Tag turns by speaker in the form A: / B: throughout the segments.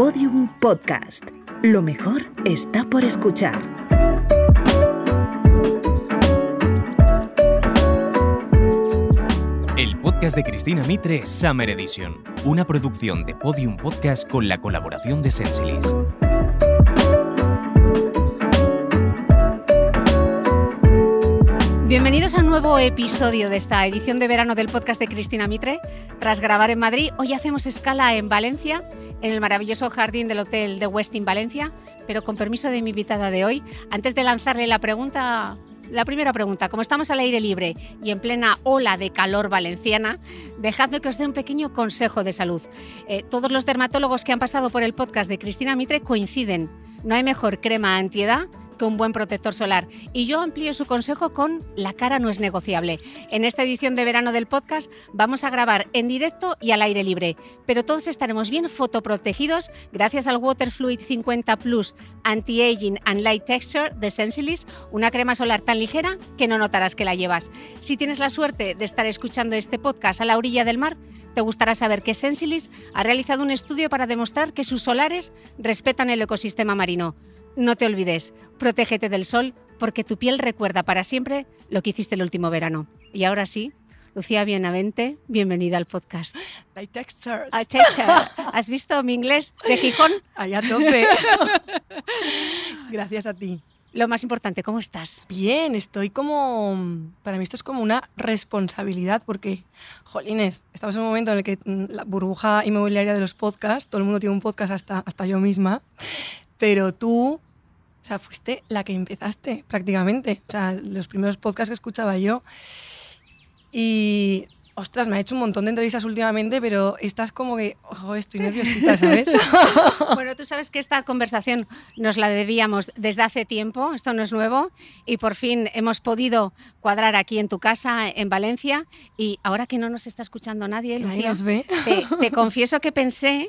A: Podium Podcast. Lo mejor está por escuchar.
B: El podcast de Cristina Mitre, Summer Edition, una producción de Podium Podcast con la colaboración de Sensilis.
C: Bienvenidos a un nuevo episodio de esta edición de verano del podcast de Cristina Mitre. Tras grabar en Madrid, hoy hacemos escala en Valencia, en el maravilloso jardín del Hotel de Westin Valencia, pero con permiso de mi invitada de hoy, antes de lanzarle la pregunta la primera pregunta, como estamos al aire libre y en plena ola de calor valenciana, dejadme que os dé un pequeño consejo de salud. Eh, todos los dermatólogos que han pasado por el podcast de Cristina Mitre coinciden. No hay mejor crema antiedad un buen protector solar. Y yo amplío su consejo con La cara no es negociable. En esta edición de verano del podcast vamos a grabar en directo y al aire libre, pero todos estaremos bien fotoprotegidos gracias al Waterfluid 50 Plus Anti-Aging and Light Texture de Sensilis, una crema solar tan ligera que no notarás que la llevas. Si tienes la suerte de estar escuchando este podcast a la orilla del mar, te gustará saber que Sensilis ha realizado un estudio para demostrar que sus solares respetan el ecosistema marino. No te olvides, protégete del sol porque tu piel recuerda para siempre lo que hiciste el último verano. Y ahora sí, Lucía Bienavente, bienvenida al podcast. ¿Has visto mi inglés de Gijón?
D: Allá tope. Gracias a ti.
C: Lo más importante, ¿cómo estás?
D: Bien, estoy como... Para mí esto es como una responsabilidad porque, jolines, estamos en un momento en el que mm, la burbuja inmobiliaria de los podcasts, todo el mundo tiene un podcast hasta, hasta yo misma, pero tú, o sea, fuiste la que empezaste prácticamente. O sea, los primeros podcasts que escuchaba yo. Y, ostras, me ha hecho un montón de entrevistas últimamente, pero estás como que, ojo, estoy nerviosita, ¿sabes?
C: bueno, tú sabes que esta conversación nos la debíamos desde hace tiempo, esto no es nuevo, y por fin hemos podido cuadrar aquí en tu casa, en Valencia, y ahora que no nos está escuchando nadie,
D: Lucía, nos ve.
C: Te, te confieso que pensé,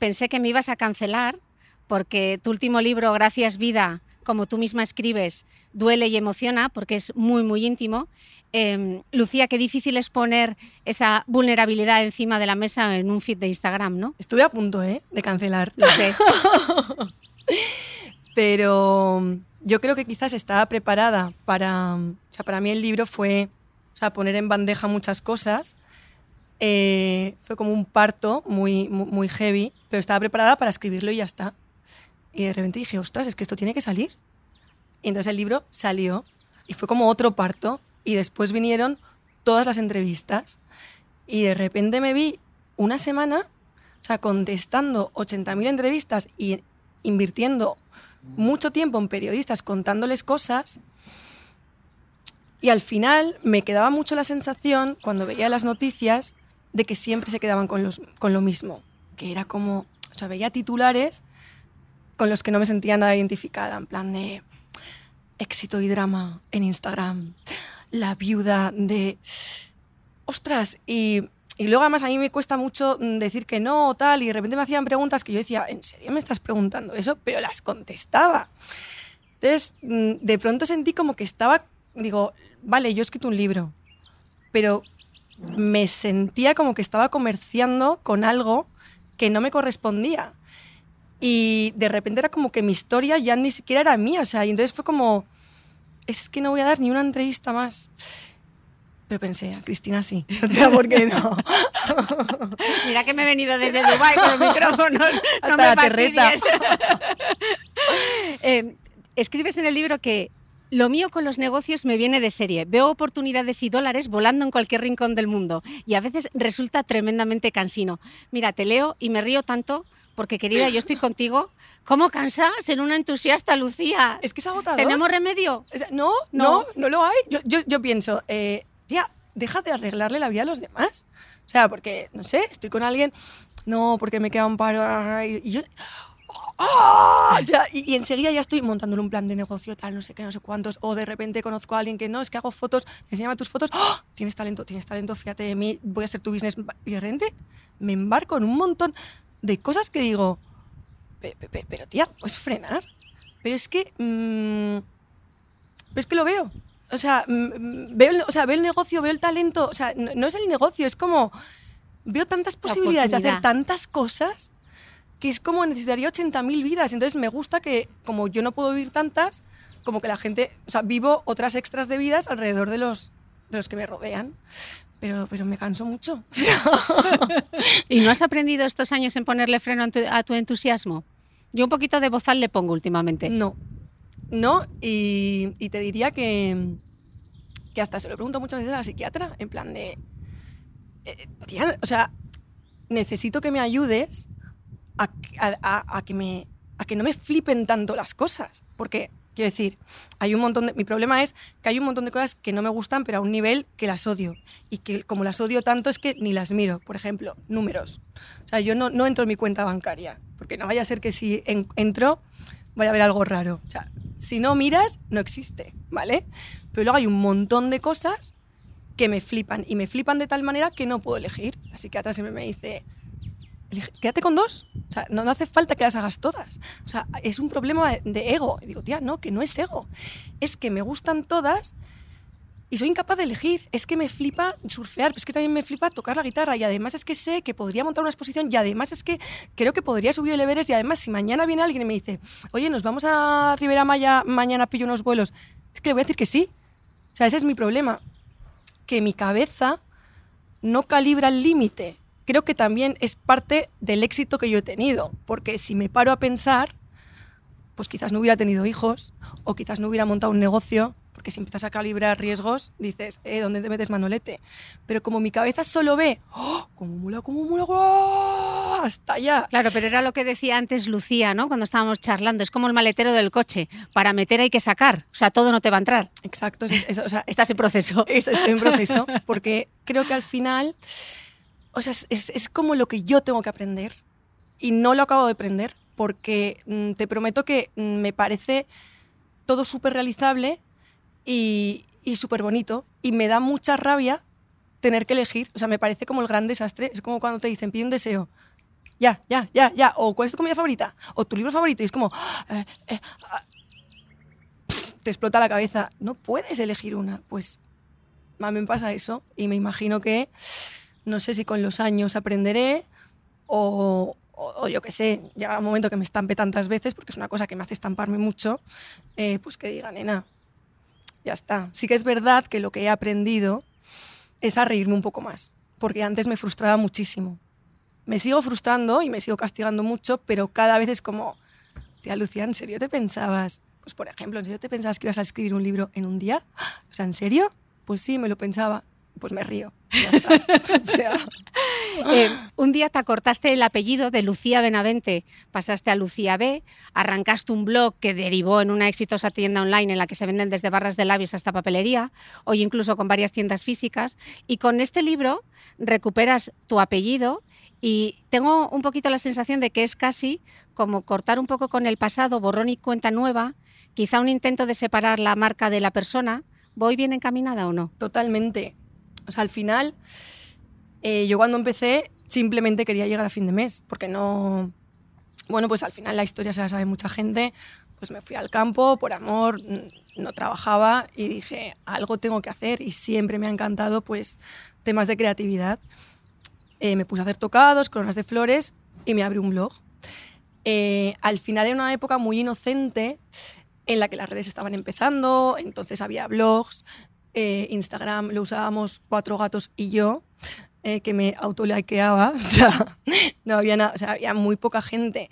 C: pensé que me ibas a cancelar porque tu último libro, Gracias Vida, como tú misma escribes, duele y emociona porque es muy, muy íntimo. Em, Lucía, qué difícil es poner esa vulnerabilidad encima de la mesa en un feed de Instagram, ¿no?
D: Estuve a punto ¿eh? de cancelar.
C: Lo sé.
D: Pero yo creo que quizás estaba preparada para... O sea, para mí el libro fue o sea, poner en bandeja muchas cosas. Eh, fue como un parto muy, muy heavy, pero estaba preparada para escribirlo y ya está. Y de repente dije, ostras, es que esto tiene que salir. Y entonces el libro salió y fue como otro parto. Y después vinieron todas las entrevistas. Y de repente me vi una semana, o sea, contestando 80.000 entrevistas y invirtiendo mucho tiempo en periodistas contándoles cosas. Y al final me quedaba mucho la sensación, cuando veía las noticias, de que siempre se quedaban con, los, con lo mismo. Que era como, o sea, veía titulares con los que no me sentía nada identificada, en plan de éxito y drama en Instagram, la viuda de... Ostras, y, y luego además a mí me cuesta mucho decir que no, tal, y de repente me hacían preguntas que yo decía, ¿en serio me estás preguntando eso? Pero las contestaba. Entonces, mm, de pronto sentí como que estaba, digo, vale, yo he escrito un libro, pero me sentía como que estaba comerciando con algo que no me correspondía. Y de repente era como que mi historia ya ni siquiera era mía, o sea, y entonces fue como, es que no voy a dar ni una entrevista más. Pero pensé, a Cristina sí. O sea, ¿por qué no?
C: Mira que me he venido desde Dubái con los micrófonos.
D: Hasta la terreta.
C: eh, escribes en el libro que lo mío con los negocios me viene de serie. Veo oportunidades y dólares volando en cualquier rincón del mundo y a veces resulta tremendamente cansino. Mira, te leo y me río tanto porque querida, yo estoy contigo. ¿Cómo cansas ser una entusiasta, Lucía?
D: Es que es agotador.
C: ¿Tenemos remedio?
D: No, no, no, lo hay. Yo, yo, yo pienso, eh, tía, deja de arreglarle la vida a los demás. O sea, porque, no sé, estoy con alguien, no, porque me queda un paro, y, yo... ¡ah! y, enseguida ya estoy montándole un plan de negocio, tal, no sé qué, no sé cuántos, o de repente conozco a alguien que no, es que hago fotos, enséñame tus fotos, ¡ah! tienes talento, tienes talento, fíjate de mí, voy a ser tu business, y de repente me embarco en un montón de cosas que digo, pero, tía, puedes frenar. Pero es que. Mmm, es que lo veo. O sea, veo, o sea, veo el negocio, veo el talento. O sea, no, es el negocio, es como. Veo tantas posibilidades de hacer tantas cosas que es como necesitaría 80.000 vidas. Entonces me gusta que, como yo no puedo vivir tantas, como que la gente, o sea, vivo otras extras de vidas alrededor de los, de los que me rodean. Pero, pero me canso mucho.
C: ¿Y no has aprendido estos años en ponerle freno a tu, a tu entusiasmo? Yo un poquito de bozal le pongo últimamente.
D: No, no, y, y te diría que, que hasta se lo pregunto muchas veces a la psiquiatra, en plan de, eh, tía, o sea, necesito que me ayudes a, a- a- a que me, a que no me flipen tanto las cosas, porque quiero decir, hay un montón de, mi problema es que hay un montón de cosas que no me gustan, pero a un nivel que las odio y que como las odio tanto es que ni las miro, por ejemplo, números. O sea, yo no, no entro en mi cuenta bancaria, porque no vaya a ser que si en- entro vaya a haber algo raro. O sea, si no miras, no existe, ¿vale? Pero luego hay un montón de cosas que me flipan y me flipan de tal manera que no puedo elegir. La psiquiatra siempre me dice, "Elige- quédate con dos. O sea, no, hace falta que las hagas todas. O sea, es un problema de ego. Y digo, tía, no, que no es ego. Es que me gustan todas y soy incapaz de elegir. Es que me flipa surfear, pero es que también me flipa tocar la guitarra. Y además es que sé que podría montar una exposición. Y además es que creo que podría subir el Everest. Y además, si mañana viene alguien y me dice, oye, nos vamos a Rivera Maya, mañana pillo unos vuelos. Es que le voy a decir que sí. O sea, ese es mi problema. Que mi cabeza no calibra el límite. Creo que también es parte del éxito que yo he tenido. Porque si me paro a pensar, pues quizás no hubiera tenido hijos o quizás no hubiera montado un negocio, porque si empiezas a calibrar riesgos, dices, eh, ¿dónde te metes manolete? Pero como mi cabeza solo ve, ¡oh! ¿Cómo mola, cómo mola, ¡guau! hasta allá.
C: Claro, pero era lo que decía antes Lucía, ¿no? Cuando estábamos charlando. Es como el maletero del coche. Para meter hay que sacar. O sea, todo no te va a entrar.
D: Exacto, es- es- o sea,
C: Estás en proceso.
D: eso estoy en proceso, porque creo que al final, o sea, es, es- como lo que yo tengo que aprender y no lo acabo de aprender, porque mm, te prometo que mm, me parece todo súper realizable y, y súper bonito y me da mucha rabia tener que elegir, o sea, me parece como el gran desastre, es como cuando te dicen, pide un deseo. Ya, ya, ya, ya. O cuál es tu comida favorita. O tu libro favorito. Y es como, eh, eh, ah, te explota la cabeza. No puedes elegir una. Pues a me pasa eso y me imagino que no sé si con los años aprenderé o, yo qué sé, llegará un momento que me estampe tantas veces porque es una cosa que me hace estamparme mucho, eh, pues que diga, nena, ya está. Sí que es verdad que lo que he aprendido es a reírme un poco más, porque antes me frustraba muchísimo. Me sigo frustrando y me sigo castigando mucho, pero cada vez es como, tía Lucía, ¿en serio te pensabas? Pues por ejemplo, ¿en serio te pensabas que ibas a escribir un libro en un día? O sea, ¿en serio? Pues sí, me lo pensaba. Pues me río. Ya está. o sea,
C: Eh, un día te acortaste el apellido de Lucía Benavente, pasaste a Lucía B, arrancaste un blog que derivó en una exitosa tienda online en la que se venden desde barras de labios hasta papelería, hoy incluso con varias tiendas físicas, y con este libro recuperas tu apellido y tengo un poquito la sensación de que es casi como cortar un poco con el pasado, borrón y cuenta nueva, quizá un intento de separar la marca de la persona. ¿Voy bien encaminada o no?
D: totalmente. O sea, al final, eh, yo cuando empecé simplemente quería llegar a fin de mes, porque no... Bueno, pues al final la historia se la sabe mucha gente. Pues me fui al campo por amor, no trabajaba y dije, algo tengo que hacer y siempre me ha encantado pues temas de creatividad. Eh, me puse a hacer tocados, coronas de flores y me abrí un blog. Eh, al final era una época muy inocente en la que las redes estaban empezando, entonces había blogs, eh, Instagram lo usábamos cuatro gatos y yo, eh, que me autolikeaba, o sea, no había nada, o sea, había muy poca gente.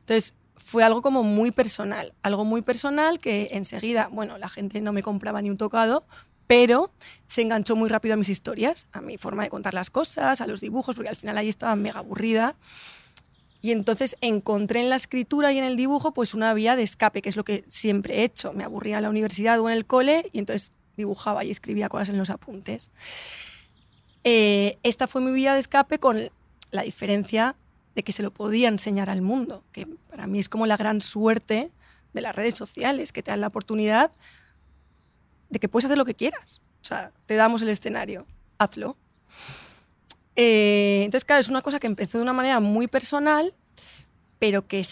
D: Entonces fue algo como muy personal, algo muy personal que enseguida, bueno, la gente no me compraba ni un tocado, pero se enganchó muy rápido a mis historias, a mi forma de contar las cosas, a los dibujos, porque al final ahí estaba mega aburrida. Y entonces encontré en la escritura y en el dibujo pues una vía de escape, que es lo que siempre he hecho. Me aburría en la universidad o en el cole y entonces dibujaba y escribía cosas en los apuntes. Eh, esta fue mi vía de escape con la diferencia de que se lo podía enseñar al mundo, que para mí es como la gran suerte de las redes sociales, que te dan la oportunidad de que puedes hacer lo que quieras. O sea, te damos el escenario, hazlo. Eh, entonces, claro, es una cosa que empezó de una manera muy personal, pero que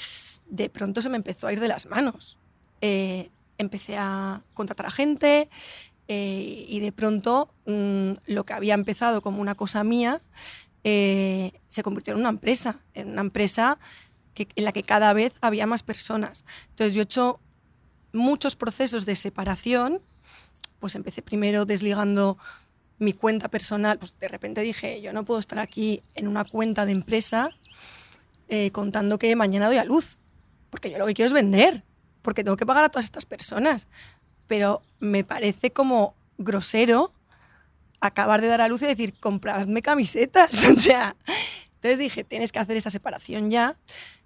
D: de pronto se me empezó a ir de las manos. Eh, empecé a contratar a gente eh, y de pronto mm, lo que había empezado como una cosa mía eh, se convirtió en una empresa, en una empresa en la que cada vez había más personas. Entonces yo he hecho muchos procesos de separación, pues empecé primero desligando mi cuenta personal, pues de repente dije, yo no puedo estar aquí en una cuenta de empresa eh, contando que mañana doy a luz, porque yo lo que quiero es vender, porque tengo que pagar a todas estas personas. Pero me parece como grosero acabar de dar a luz y decir, compradme camisetas. O sea, entonces dije, tienes que hacer esta separación ya.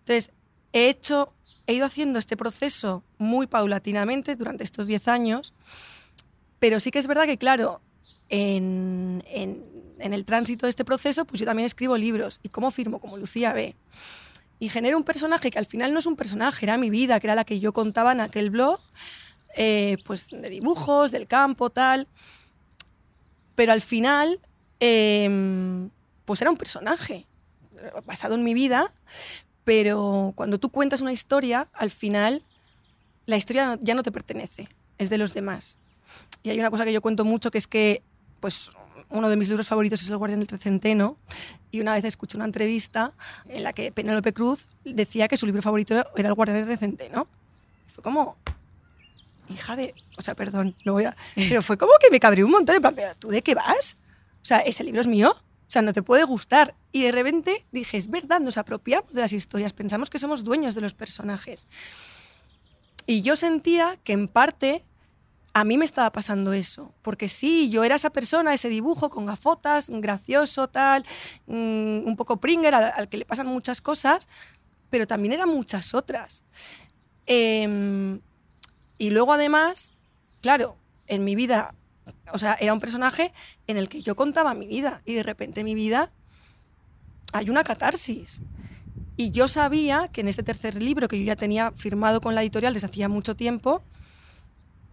D: Entonces, he hecho, he ido haciendo este proceso muy paulatinamente durante estos 10 años, pero sí que es verdad que, claro, en, en, el tránsito de este proceso, pues yo también escribo libros. ¿Y cómo firmo? Como Lucía B. Y genero un personaje que al final no es un personaje, era mi vida, que era la que yo contaba en aquel blog, eh, pues de dibujos, del campo, tal. Pero al final, eh, pues era un personaje basado en mi vida, pero cuando tú cuentas una historia, al final la historia ya no te pertenece, es de los demás. Y hay una cosa que yo cuento mucho que es que pues uno de mis libros favoritos es El Guardián del Trecenteno y una vez escuché una entrevista en la que Penélope Cruz decía que su libro favorito era El Guardián del Trecenteno. fue como, hija de, o sea, perdón, no voy a, pero fue como que me cabré un montón, en plan, ¿tú de qué vas? O sea, ese libro es mío, o sea, no te puede gustar. Y de repente dije, es verdad, nos apropiamos de las historias, pensamos que somos dueños de los personajes. Y yo sentía que en parte a mí me estaba pasando eso, porque sí, yo era esa persona, ese dibujo con gafotas, gracioso, tal, mm, un poco Pringer, al, que le pasan muchas cosas, pero también eran muchas otras. Em, y luego además, claro, en mi vida, o sea, era un personaje en el que yo contaba mi vida y de repente mi vida hay una catarsis. Y yo sabía que en este tercer libro que yo ya tenía firmado con la editorial desde hacía mucho tiempo,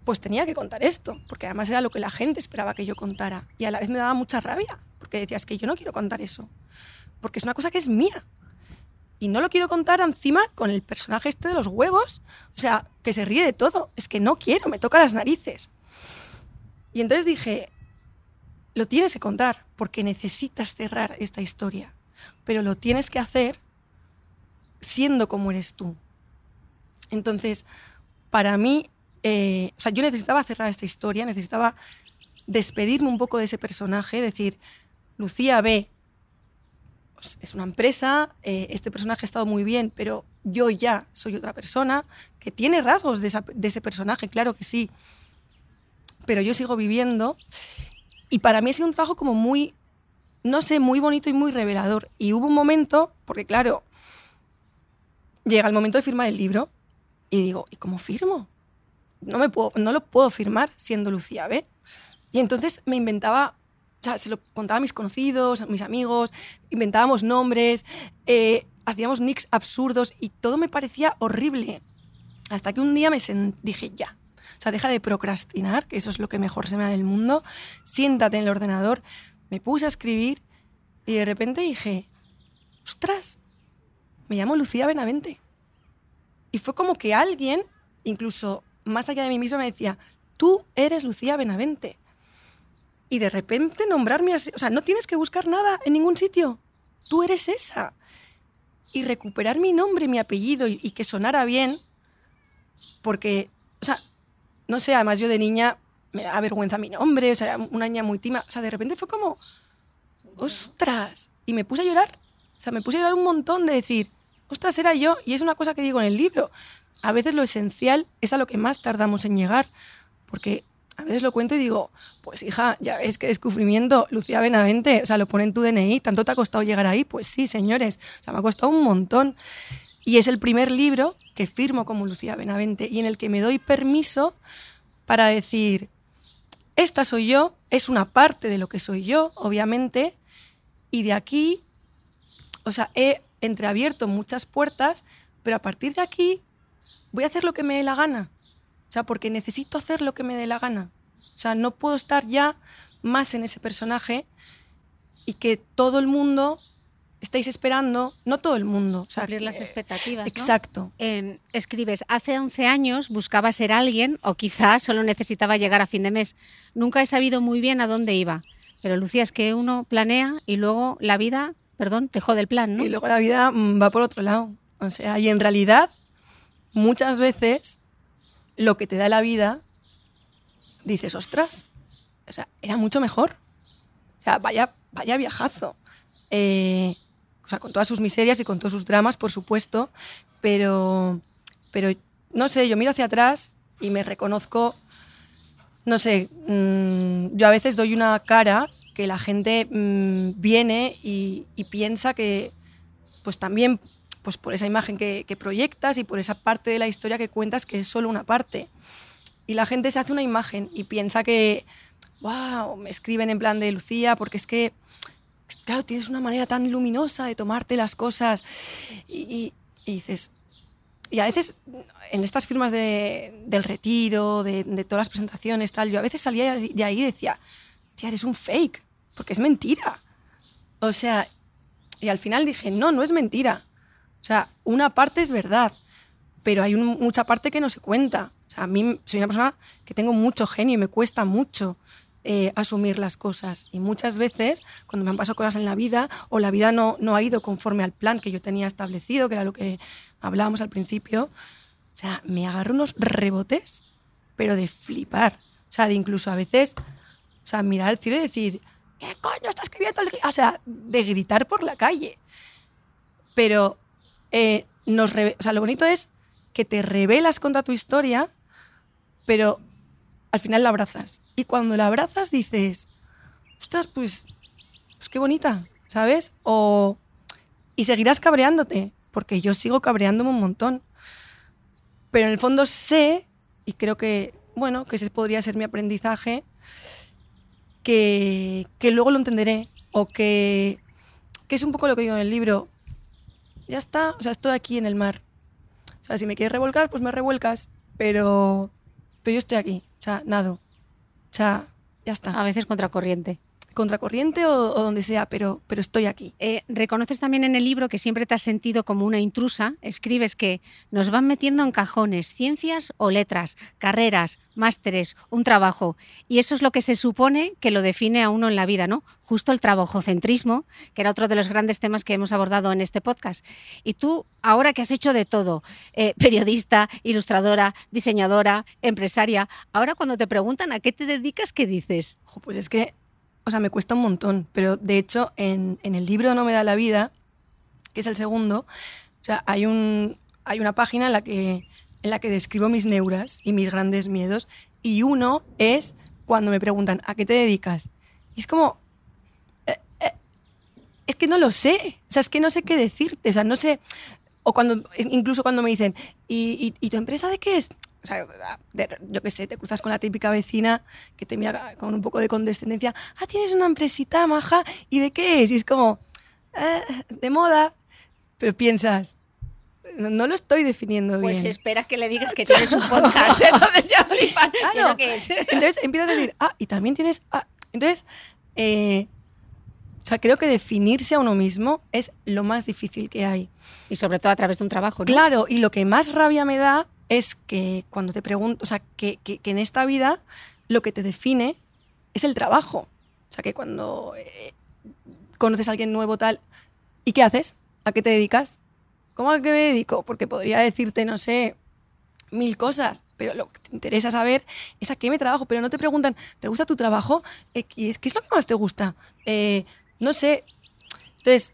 D: pues tenía que contar esto, porque además era lo que la gente esperaba que yo contara. Y a la vez me daba mucha rabia, porque decías que yo no quiero contar eso, porque es una cosa que es mía. Y no lo quiero contar encima con el personaje este de los huevos, o sea, que se ríe de todo. Es que no quiero, me toca las narices. Y entonces dije, lo tienes que contar, porque necesitas cerrar esta historia, pero lo tienes que hacer siendo como eres tú. Entonces, para mí eh, o sea, yo necesitaba cerrar esta historia, necesitaba despedirme un poco de ese personaje, decir, Lucía B pues, es una empresa, eh, este personaje ha estado muy bien, pero yo ya soy otra persona, que tiene rasgos de, ese personaje, claro que sí, pero yo sigo viviendo y para mí ha sido un trabajo como muy, no sé, muy bonito y muy revelador. Y hubo un momento, porque claro, llega el momento de firmar el libro y digo, ¿y cómo firmo? no, me puedo, no lo puedo firmar siendo Lucía B. Y entonces me inventaba, sea, se lo contaba a mis conocidos, a mis amigos, inventábamos nombres, eh, hacíamos nicks absurdos y todo me parecía horrible. Hasta que un día me dije, ya, o sea, deja de procrastinar, que eso es lo que mejor se me da en el mundo, siéntate en el ordenador. Me puse a escribir y de repente dije, ostras, me llamo Lucía Benavente. Y fue como que alguien, incluso más allá de mí misma, me decía, tú eres Lucía Benavente. Y de repente nombrarme así, o sea, no tienes que buscar nada en ningún sitio, tú eres esa. Y recuperar mi nombre, mi apellido y, que sonara bien, porque, o sea, no sé, además yo de niña me da vergüenza mi nombre, o sea, era una niña muy tima, o sea, de repente fue como, ostras, y me puse a llorar, o sea, me puse a llorar un montón de decir, ostras, era yo, y es una cosa que digo en el libro, a veces lo esencial es a lo que más tardamos en llegar, porque a veces lo cuento y digo, pues hija, ya ves qué descubrimiento, Lucía Benavente, o sea, lo pone en tu DNI, ¿tanto te ha costado llegar ahí? Pues sí, señores, o sea, me ha costado un montón. Y es el primer libro que firmo como Lucía Benavente y en el que me doy permiso para decir, esta soy yo, es una parte de lo que soy yo, obviamente, y de aquí, o sea, he entreabierto muchas puertas, pero a partir de aquí voy a hacer lo que me dé la gana. O sea, porque necesito hacer lo que me dé la gana. O sea, no puedo estar ya más en ese personaje y que todo el mundo estáis esperando, no todo el mundo. O sea,
C: Cumplir las expectativas.
D: Exacto.
C: Eh, escribes, hace 11 años buscaba ser alguien o quizás solo necesitaba llegar a fin de mes. Nunca he sabido muy bien a dónde iba. Pero Lucía, es que uno planea y luego la vida, perdón, te jode el plan, ¿no?
D: Y luego la vida mm, va por otro lado. O sea, y en realidad, muchas veces, lo que te da la vida, dices, ostras, o sea, era mucho mejor. O sea, vaya, vaya viajazo. Eh, o sea, con todas sus miserias y con todos sus dramas, por supuesto, pero, pero no sé, yo miro hacia atrás y me reconozco, no sé, mm, yo a veces doy una cara que la gente mm, viene y, y piensa que, pues también pues por esa imagen que, proyectas y por esa parte de la historia que cuentas que es solo una parte. Y la gente se hace una imagen y piensa que, wow, me escriben en plan de Lucía, porque es que, claro, tienes una manera tan luminosa de tomarte las cosas. Y, y, y dices, y a veces en estas firmas de, del retiro, de, de, todas las presentaciones, tal, yo a veces salía de ahí y decía, tía, eres un fake, porque es mentira. O sea, y al final dije, no, no es mentira. O sea, una parte es verdad, pero hay un, mucha parte que no se cuenta. O sea, a mí soy una persona que tengo mucho genio y me cuesta mucho eh, asumir las cosas. Y muchas veces, cuando me han pasado cosas en la vida o la vida no, no ha ido conforme al plan que yo tenía establecido, que era lo que hablábamos al principio, o sea, me agarro unos rebotes, pero de flipar. O sea, de incluso a veces, o sea, mirar al cielo y decir, ¿qué coño está escribiendo? O sea, de gritar por la calle. Pero eh, lo bonito es que te revelas contra tu historia, pero al final la abrazas. Y cuando la abrazas dices, ostras, pues, pues qué bonita, ¿sabes? O, y seguirás cabreándote, porque yo sigo cabreándome un montón. Pero en el fondo sé, y creo que, bueno, que ese podría ser mi aprendizaje, que, que luego lo entenderé, o que, que es un poco lo que digo en el libro, ya está, o sea, estoy aquí en el mar. O sea, si me quieres revolcar, pues me revuelcas, pero, pero yo estoy aquí, o sea, nado. O sea, ya está.
C: A veces contracorriente.
D: Contracorriente o, o donde sea, pero, pero estoy aquí.
C: Eh, reconoces también en el libro que siempre te has sentido como una intrusa. Escribes que nos van metiendo en cajones ciencias o letras, carreras, másteres, un trabajo. Y eso es lo que se supone que lo define a uno en la vida, ¿no? Justo el trabajocentrismo, que era otro de los grandes temas que hemos abordado en este podcast. Y tú, ahora que has hecho de todo, eh, periodista, ilustradora, diseñadora, empresaria, ahora cuando te preguntan a qué te dedicas, ¿qué dices?
D: Pues es que, o sea, me cuesta un montón, pero de hecho en, en el libro No me da la vida, que es el segundo, o sea, hay, un, hay una página en la que en la que describo mis neuras y mis grandes miedos. Y uno es cuando me preguntan, ¿a qué te dedicas? Y es como, eh, eh, es que no lo sé. O sea, es que no sé qué decirte. O sea, no sé. O cuando, incluso cuando me dicen, ¿y, y, y tu empresa de qué es? O sea, de, yo qué sé, te cruzas con la típica vecina que te mira con un poco de condescendencia. Ah, tienes una empresita maja. ¿Y de qué es? Y es como, eh, de moda. Pero piensas, no, no, lo estoy definiendo
C: pues
D: bien.
C: Pues espera que le digas que tienes un podcast, entonces ya flipan.
D: Claro.
C: ¿Eso qué es?
D: Entonces empiezas a decir, ah, y también tienes... Ah. Entonces, eh, o sea, creo que definirse a uno mismo es lo más difícil que hay.
C: Y sobre todo a través de un trabajo, ¿no?
D: Claro, y lo que más rabia me da es que cuando te pregunto, o sea, que, que, que en esta vida lo que te define es el trabajo. O sea, que cuando eh, conoces a alguien nuevo tal, ¿y qué haces? ¿A qué te dedicas? ¿Cómo a qué me dedico? Porque podría decirte, no sé, mil cosas, pero lo que te interesa saber es a qué me trabajo. Pero no te preguntan, ¿te gusta tu trabajo? Eh, ¿Qué es, lo que más te gusta? Eh, no sé. Entonces,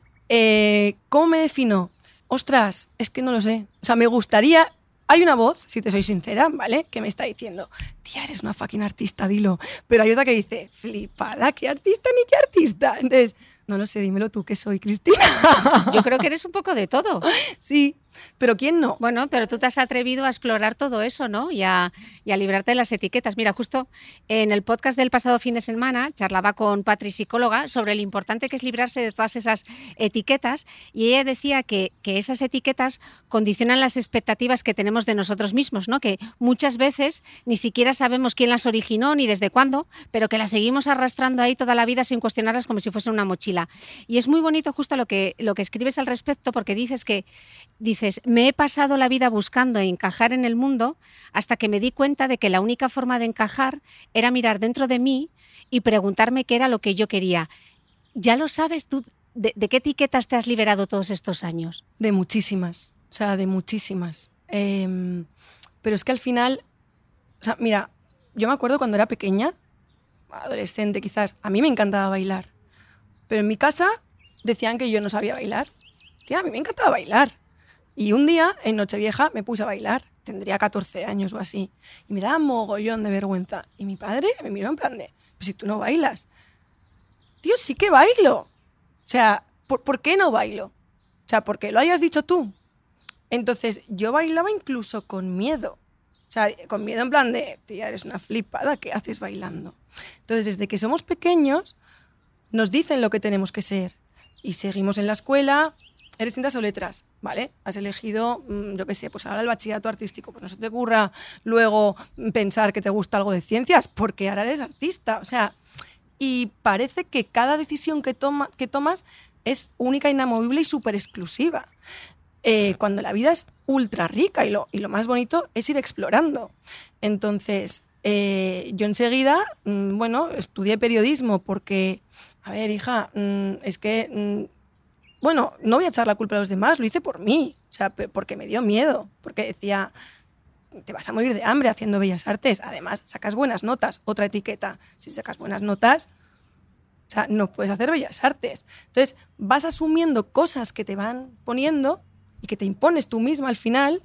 D: ¿cómo me defino? Ostras, es que no lo sé. O sea, me gustaría. Hay una voz, si te soy sincera, ¿vale? Que me está diciendo, tía, eres una fucking artista, dilo. Pero hay otra que dice, flipada, ¿qué artista ni qué artista? Entonces, no lo sé, dímelo tú que soy, Cristina.
C: Yo creo que eres un poco de todo.
D: Sí, pero ¿quién no?
C: Bueno, pero tú te has atrevido a explorar todo eso, ¿no? Y a, y a, librarte de las etiquetas. Mira, justo en el podcast del pasado fin de semana charlaba con Patri, psicóloga, sobre lo importante que es librarse de todas esas etiquetas y ella decía que, que esas etiquetas condicionan las expectativas que tenemos de nosotros mismos, ¿no? Que muchas veces ni siquiera sabemos quién las originó ni desde cuándo, pero que las seguimos arrastrando ahí toda la vida sin cuestionarlas como si fuese una mochila. Y es muy bonito justo lo que, lo que escribes al respecto porque dices que dices, me he pasado la vida buscando encajar en el mundo hasta que me di cuenta de que la única forma de encajar era mirar dentro de mí y preguntarme qué era lo que yo quería. ¿Ya lo sabes tú? ¿De, qué etiquetas te has liberado todos estos años?
D: De muchísimas. O sea, de muchísimas. Em, pero es que al final, o sea, mira, yo me acuerdo cuando era pequeña, adolescente quizás, a mí me encantaba bailar. Pero en mi casa decían que yo no sabía bailar. Tía, a mí me encantaba bailar. Y un día, en Nochevieja, me puse a bailar. Tendría 14 años o así. Y me daba mogollón de vergüenza. Y mi padre me miró en plan de, pues si tú no bailas. Tío, sí que bailo. O sea, ¿por, ¿por qué no bailo? O sea, porque lo hayas dicho tú. Entonces, yo bailaba incluso con miedo. O sea, con miedo en plan de, tía, eres una flipada, ¿qué haces bailando? Entonces, desde que somos pequeños, nos dicen lo que tenemos que ser. Y seguimos en la escuela, eres cintas o letras, ¿vale? Has elegido, mm, yo qué sé, pues ahora el bachillerato artístico. Pues no se te ocurra luego pensar que te gusta algo de ciencias, porque ahora eres artista. O sea, y parece que cada decisión que, toma, que tomas es única, inamovible y súper exclusiva. Eh, cuando la vida es ultra rica y lo, y lo más bonito es ir explorando. Entonces, eh, yo enseguida, mm, bueno, estudié periodismo porque, a ver, hija, mm, es que, bueno, no voy a echar la culpa a los demás, lo hice por mí, o sea, porque me dio miedo, porque decía, te vas a morir de hambre haciendo bellas artes, además, sacas buenas notas, otra etiqueta, si sacas buenas notas, o sea, no puedes hacer bellas artes. Entonces, vas asumiendo cosas que te van poniendo y que te impones tú misma al final,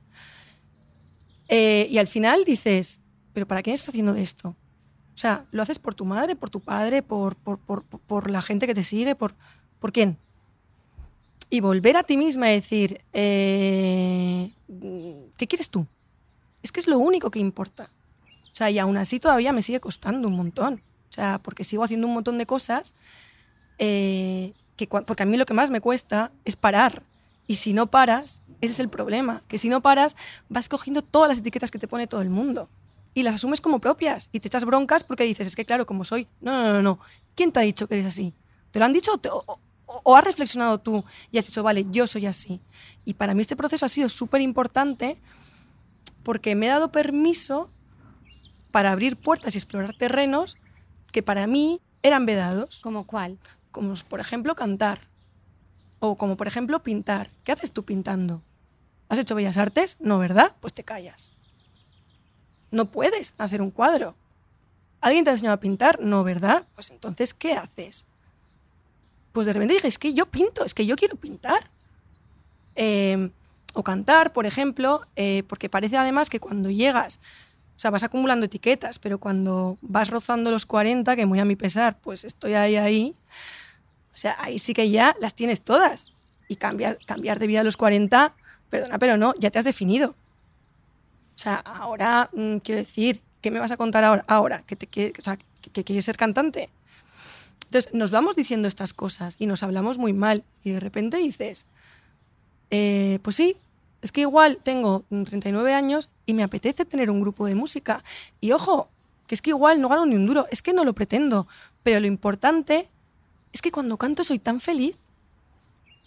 D: eh, y al final dices, pero ¿para quién estás haciendo de esto? O sea, ¿lo haces por tu madre, por tu padre, por, por, por, por la gente que te sigue? ¿Por, ¿por quién? Y volver a ti misma y decir, eh, ¿qué quieres tú? Es que es lo único que importa. O sea, y aún así todavía me sigue costando un montón. O sea, porque sigo haciendo un montón de cosas eh, que, porque a mí lo que más me cuesta es parar y si no paras, ese es el problema, que si no paras, vas cogiendo todas las etiquetas que te pone todo el mundo y las asumes como propias y te echas broncas porque dices, es que claro, como soy, no, no, no, no, ¿quién te ha dicho que eres así? ¿Te lo han dicho o, o, has reflexionado tú y has dicho, vale, yo soy así? Y para mí este proceso ha sido súper importante porque me he dado permiso para abrir puertas y explorar terrenos que para mí eran vedados.
C: ¿Como cuál?
D: Como por ejemplo cantar o como por ejemplo pintar. ¿Qué haces tú pintando? ¿Has hecho bellas artes? No, ¿verdad? Pues te callas. No puedes hacer un cuadro. ¿Alguien te ha enseñado a pintar? No, ¿verdad? Pues entonces, ¿qué haces? Pues de repente dije, es que yo pinto, es que yo quiero pintar. Em, o cantar, por ejemplo, eh, porque parece además que cuando llegas, o sea, vas acumulando etiquetas, pero cuando vas rozando los 40, que muy a mi pesar, pues estoy ahí, ahí, o sea, ahí sí que ya las tienes todas. Y cambiar, cambiar de vida a los 40, perdona, pero no, ya te has definido. O sea, ahora, mm, quiero decir, ¿qué me vas a contar ahora? Ahora, que, te o sea, que, quieres ser cantante. Entonces, nos vamos diciendo estas cosas y nos hablamos muy mal. Y de repente dices, eh, pues sí, es que igual tengo 39 años y me apetece tener un grupo de música. Y ojo, que es que igual no gano ni un duro, es que no lo pretendo. Pero lo importante es que cuando canto soy tan feliz.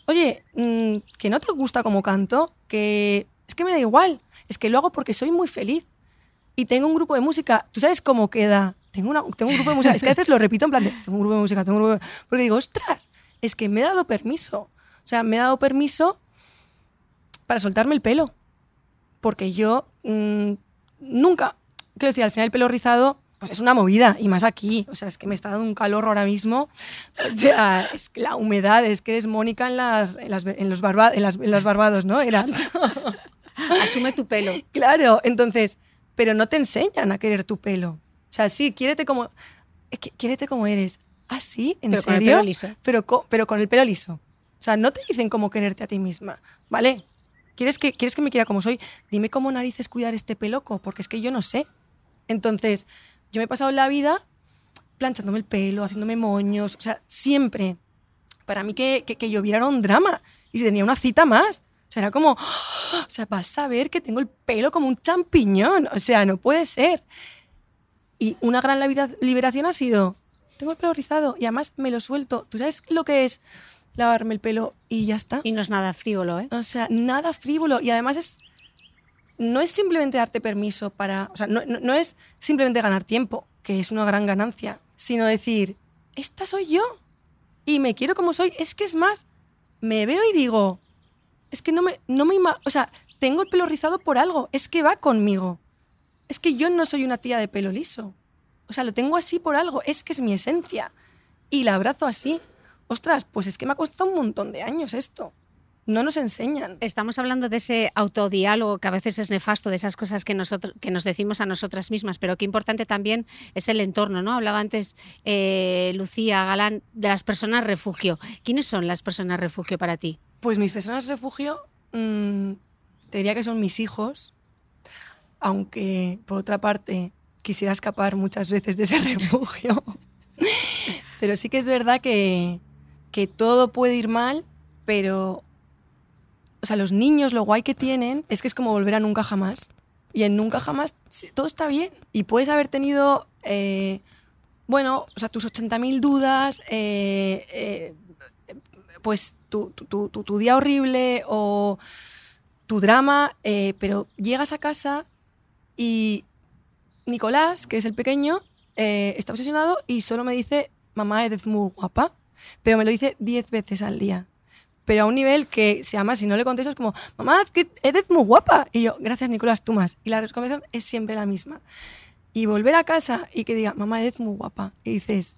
D: Oye, mm, que no te gusta como canto, que es que me da igual, es que lo hago porque soy muy feliz. Y tengo un grupo de música, ¿tú sabes cómo queda? Tengo, una, tengo un grupo de música, es que a veces lo repito en plan de, tengo un grupo de música, tengo un grupo de... Porque digo, ostras, es que me he dado permiso. O sea, me he dado permiso para soltarme el pelo. Porque yo mm, nunca, quiero decir, al final el pelo rizado pues es una movida, y más aquí. O sea, es que me está dando un calor ahora mismo. O sea, es que la humedad, es que eres Mónica en, las, en, las, en los, barba, en, las, en las barbados, ¿no? Era.
C: Asume tu pelo.
D: Claro, entonces, pero no te enseñan a querer tu pelo. O sea, sí, quiérete como, quiérete como eres. ¿Ah, sí? ¿En
C: pero
D: serio?
C: Con el pelo liso.
D: Pero, pero con el pelo liso. O sea, no te dicen cómo quererte a ti misma, ¿vale? ¿Quieres que, ¿Quieres que me quiera como soy? Dime cómo narices cuidar este peloco, porque es que yo no sé. Entonces, yo me he pasado la vida planchándome el pelo, haciéndome moños, o sea, siempre. Para mí que, que, que lloviera era un drama. Y si tenía una cita más, o sea, era como, ¡ah! o sea, vas a ver que tengo el pelo como un champiñón, o sea, no puede ser. Y una gran liberación ha sido, tengo el pelo rizado y además me lo suelto. ¿Tú sabes lo que es lavarme el pelo y ya está?
C: Y no es nada frívolo, ¿eh?
D: O sea, nada frívolo. Y además es no es simplemente darte permiso para, o sea, no, no, es simplemente ganar tiempo, que es una gran ganancia, sino decir, esta soy yo y me quiero como soy. Es que es más, me veo y digo, es que no me, no me o sea, tengo el pelo rizado por algo, es que va conmigo. Es que yo no soy una tía de pelo liso. O sea, lo tengo así por algo, es que es mi esencia. Y la abrazo así. Ostras, pues es que me ha costado un montón de años esto. No nos enseñan.
C: Estamos hablando de ese autodiálogo que a veces es nefasto, de esas cosas que, nosotros, que nos decimos a nosotras mismas, pero qué importante también es el entorno, ¿no? Hablaba antes eh, Lucía Galán de las personas refugio. ¿Quiénes son las personas refugio para ti?
D: Pues mis personas refugio, mm, te diría que son mis hijos, aunque por otra parte quisiera escapar muchas veces de ese refugio. pero sí que es verdad que, que todo puede ir mal, pero, o sea, los niños lo guay que tienen es que es como volver a nunca jamás. Y en nunca jamás todo está bien. Y puedes haber tenido, eh, bueno, o sea, tus 80.000 dudas, eh, eh, pues tu, tu- tu- tu- día horrible o tu drama, pero llegas a casa y Nicolás, que es el pequeño, eh, está obsesionado y solo me dice, mamá, eres muy guapa, pero me lo dice 10 veces al día. Pero a un nivel que se llama, si no le contesto, es como, mamá, que eres muy guapa. Y yo, gracias Nicolás, tú más. Y la conversación es siempre la misma. Y volver a casa y que diga, mamá, eres muy guapa. Y dices,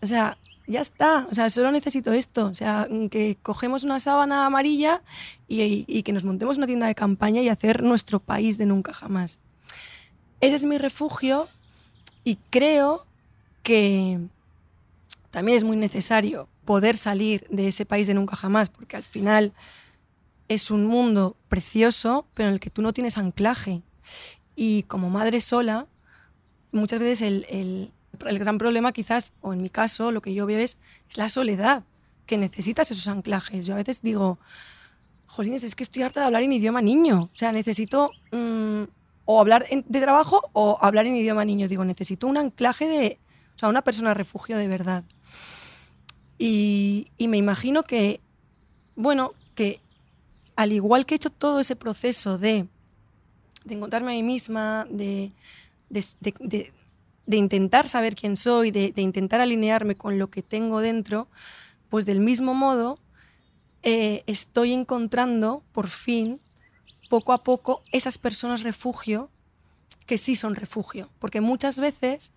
D: o sea, ya está. O sea, solo necesito esto. O sea, que cogemos una sábana amarilla y, que nos montemos una tienda de campaña y hacer nuestro país de nunca jamás. Ese es mi refugio y creo que también es muy necesario poder salir de ese país de nunca jamás, porque al final es un mundo precioso, pero en el que tú no tienes anclaje. Y como madre sola, muchas veces el- el gran problema quizás, o en mi caso, lo que yo veo es, es la soledad, que necesitas esos anclajes. Yo a veces digo, jolines, es que estoy harta de hablar en idioma niño. O sea, necesito mm, o hablar de trabajo o hablar en idioma niño. Digo, necesito un anclaje de, o sea, una persona refugio de verdad. Y, me imagino que, bueno, que al igual que he hecho todo ese proceso de, de encontrarme a mí misma, de- de- intentar saber quién soy, de, de intentar alinearme con lo que tengo dentro, pues del mismo modo eh, estoy encontrando, por fin, poco a poco, esas personas refugio que sí son refugio. Porque muchas veces,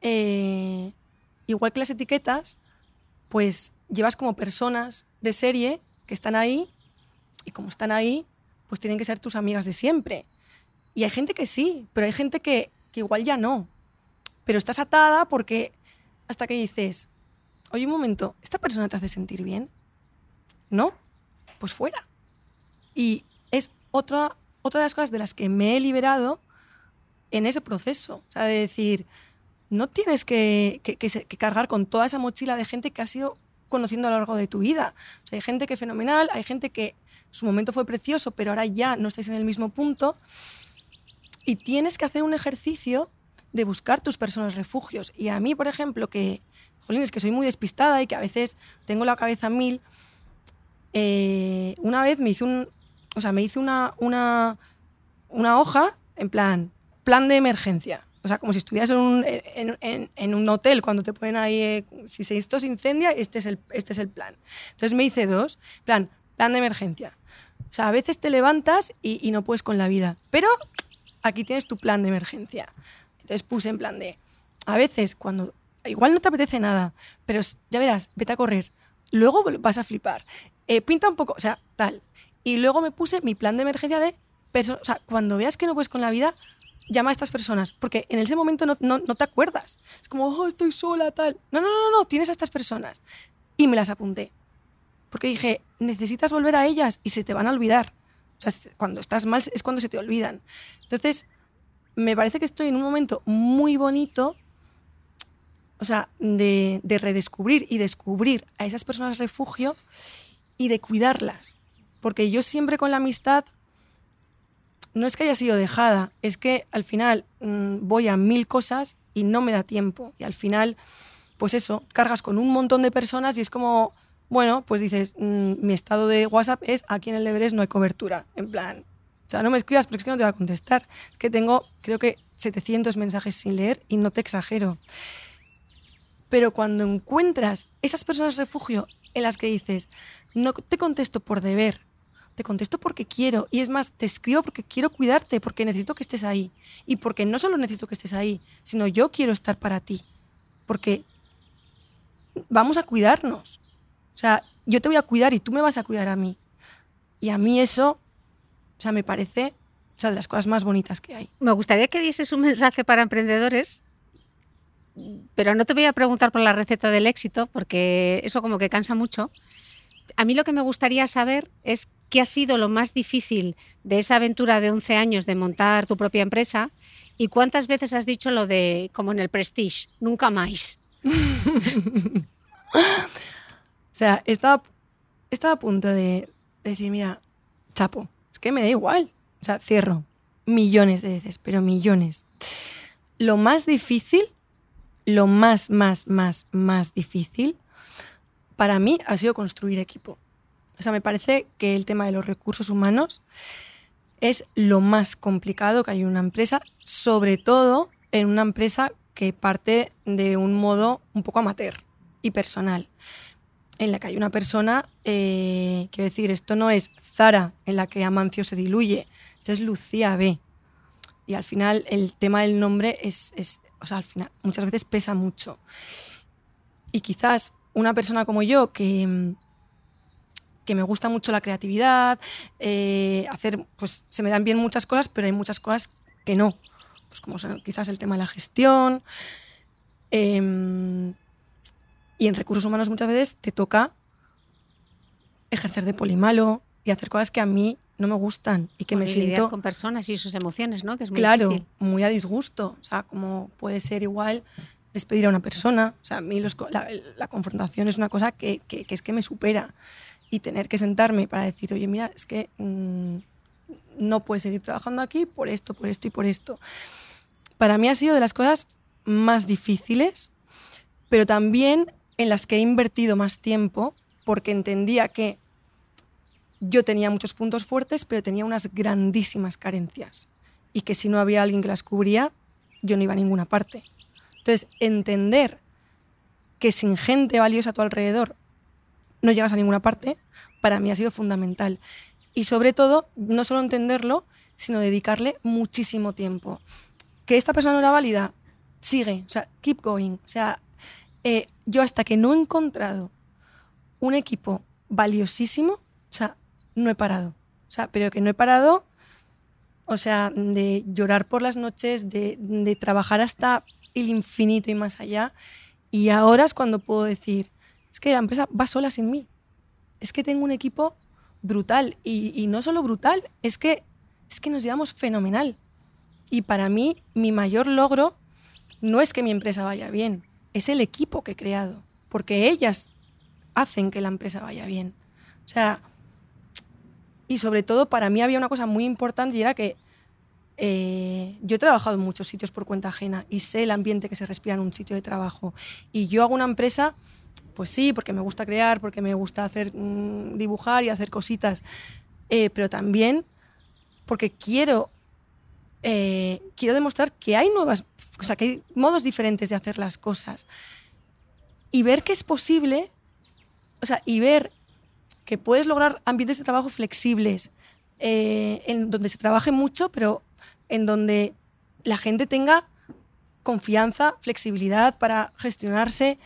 D: eh, igual que las etiquetas, pues llevas como personas de serie que están ahí y como están ahí, pues tienen que ser tus amigas de siempre. Y hay gente que sí, pero hay gente que, que igual ya no. Pero estás atada porque hasta que dices, oye un momento, ¿esta persona te hace sentir bien? ¿No? Pues fuera. Y es otra, otra de las cosas de las que me he liberado en ese proceso. O sea, de decir, no tienes que, que- que que cargar con toda esa mochila de gente que has ido conociendo a lo largo de tu vida. O sea, hay gente que es fenomenal, hay gente que su momento fue precioso, pero ahora ya no estáis en el mismo punto. Y tienes que hacer un ejercicio de buscar tus personas refugios. Y a mí, por ejemplo, que, jolín, es que soy muy despistada y que a veces tengo la cabeza mil, eh, una vez me hice un, o sea, me hice una, una, una hoja en plan, plan de emergencia. O sea, como si estuvieras en un, en, un hotel cuando te ponen ahí, eh, si esto se incendia, este es, el, este es el plan. Entonces me hice dos, plan, plan de emergencia. O sea, a veces te levantas y, y no puedes con la vida, pero aquí tienes tu plan de emergencia. Entonces puse en plan de, a veces cuando, igual no te apetece nada, pero ya verás, vete a correr, luego vas a flipar, Eh, pinta un poco, o sea, tal. Y luego me puse mi plan de emergencia de, o sea, cuando veas que no puedes con la vida, llama a estas personas, porque en ese momento no, no- no te acuerdas. Es como, oh, estoy sola, tal. No, no, no, no, tienes a estas personas. Y me las apunté. Porque dije, necesitas volver a ellas y se te van a olvidar. O sea, cuando estás mal es cuando se te olvidan. Entonces, me parece que estoy en un momento muy bonito, o sea, de, de redescubrir y descubrir a esas personas refugio y de cuidarlas. Porque yo siempre con la amistad, no es que haya sido dejada, es que al final mm, voy a mil cosas y no me da tiempo. Y al final, pues eso, cargas con un montón de personas y es como, bueno, pues dices, mm, mi estado de WhatsApp es aquí en el Everest no hay cobertura. En plan, o sea, no me escribas porque es que no te va a contestar. Es que tengo, creo que 700 mensajes sin leer y no te exagero. Pero cuando encuentras esas personas refugio en las que dices, no te contesto por deber, te contesto porque quiero. Y es más, te escribo porque quiero cuidarte, porque necesito que estés ahí. Y porque no solo necesito que estés ahí, sino yo quiero estar para ti. Porque vamos a cuidarnos. O sea, yo te voy a cuidar y tú me vas a cuidar a mí. Y a mí eso, o sea, me parece o sea, de las cosas más bonitas que hay.
C: Me gustaría que dieses un mensaje para emprendedores, pero no te voy a preguntar por la receta del éxito, porque eso como que cansa mucho. A mí lo que me gustaría saber es qué ha sido lo más difícil de esa aventura de 11 años de montar tu propia empresa y cuántas veces has dicho lo de, como en el Prestige, nunca más.
D: o sea, estaba, estaba a punto de decir, mira, chapo, que me da igual. O sea, cierro millones de veces, pero millones. Lo más difícil, lo más, más, más, más difícil, para mí ha sido construir equipo. O sea, me parece que el tema de los recursos humanos es lo más complicado que hay en una empresa, sobre todo en una empresa que parte de un modo un poco amateur y personal, en la que hay una persona, eh, quiero decir, esto no es Zara en la que Amancio se diluye, esto es Lucía B. Y al final el tema del nombre es, o sea, al final muchas veces pesa mucho. Y quizás una persona como yo que, que me gusta mucho la creatividad, eh, hacer, pues se me dan bien muchas cosas, pero hay muchas cosas que no. Pues como quizás el tema de la gestión. Em, y en recursos humanos muchas veces te toca ejercer de polimalo y hacer cosas que a mí no me gustan y que me siento
C: con personas y sus emociones, ¿no? Que es muy
D: claro, muy a disgusto, o sea, como puede ser igual despedir a una persona, o sea, a mí la, confrontación es una cosa que, es que me supera y tener que sentarme para decir, oye, mira, es que mm, no puedes seguir trabajando aquí por esto, por esto y por esto. Para mí ha sido de las cosas más difíciles, pero también en las que he invertido más tiempo porque entendía que yo tenía muchos puntos fuertes, pero tenía unas grandísimas carencias. Y que si no había alguien que las cubría, yo no iba a ninguna parte. Entonces, entender que sin gente valiosa a tu alrededor no llegas a ninguna parte, para mí ha sido fundamental. Y sobre todo, no solo entenderlo, sino dedicarle muchísimo tiempo. Que esta persona no era válida, sigue, o sea, keep going. O sea, eh, yo hasta que no he encontrado un equipo valiosísimo, no he parado. O sea, pero que no he parado, o sea, de llorar por las noches, de, de trabajar hasta el infinito y más allá. Y ahora es cuando puedo decir, es que la empresa va sola sin mí. Es que tengo un equipo brutal. Y, y, no solo brutal, es que, es que nos llevamos fenomenal. Y para mí, mi mayor logro no es que mi empresa vaya bien, es el equipo que he creado. Porque ellas hacen que la empresa vaya bien. O sea, y sobre todo para mí había una cosa muy importante y era que eh, yo he trabajado en muchos sitios por cuenta ajena y sé el ambiente que se respira en un sitio de trabajo. Y yo hago una empresa, pues sí, porque me gusta crear, porque me gusta hacer mm, dibujar y hacer cositas, eh, pero también porque quiero, eh, quiero demostrar que hay nuevas, o sea, que hay modos diferentes de hacer las cosas. Y ver que es posible, o sea, y ver que puedes lograr ambientes de trabajo flexibles, eh, en donde se trabaje mucho, pero en donde la gente tenga confianza, flexibilidad para gestionarse,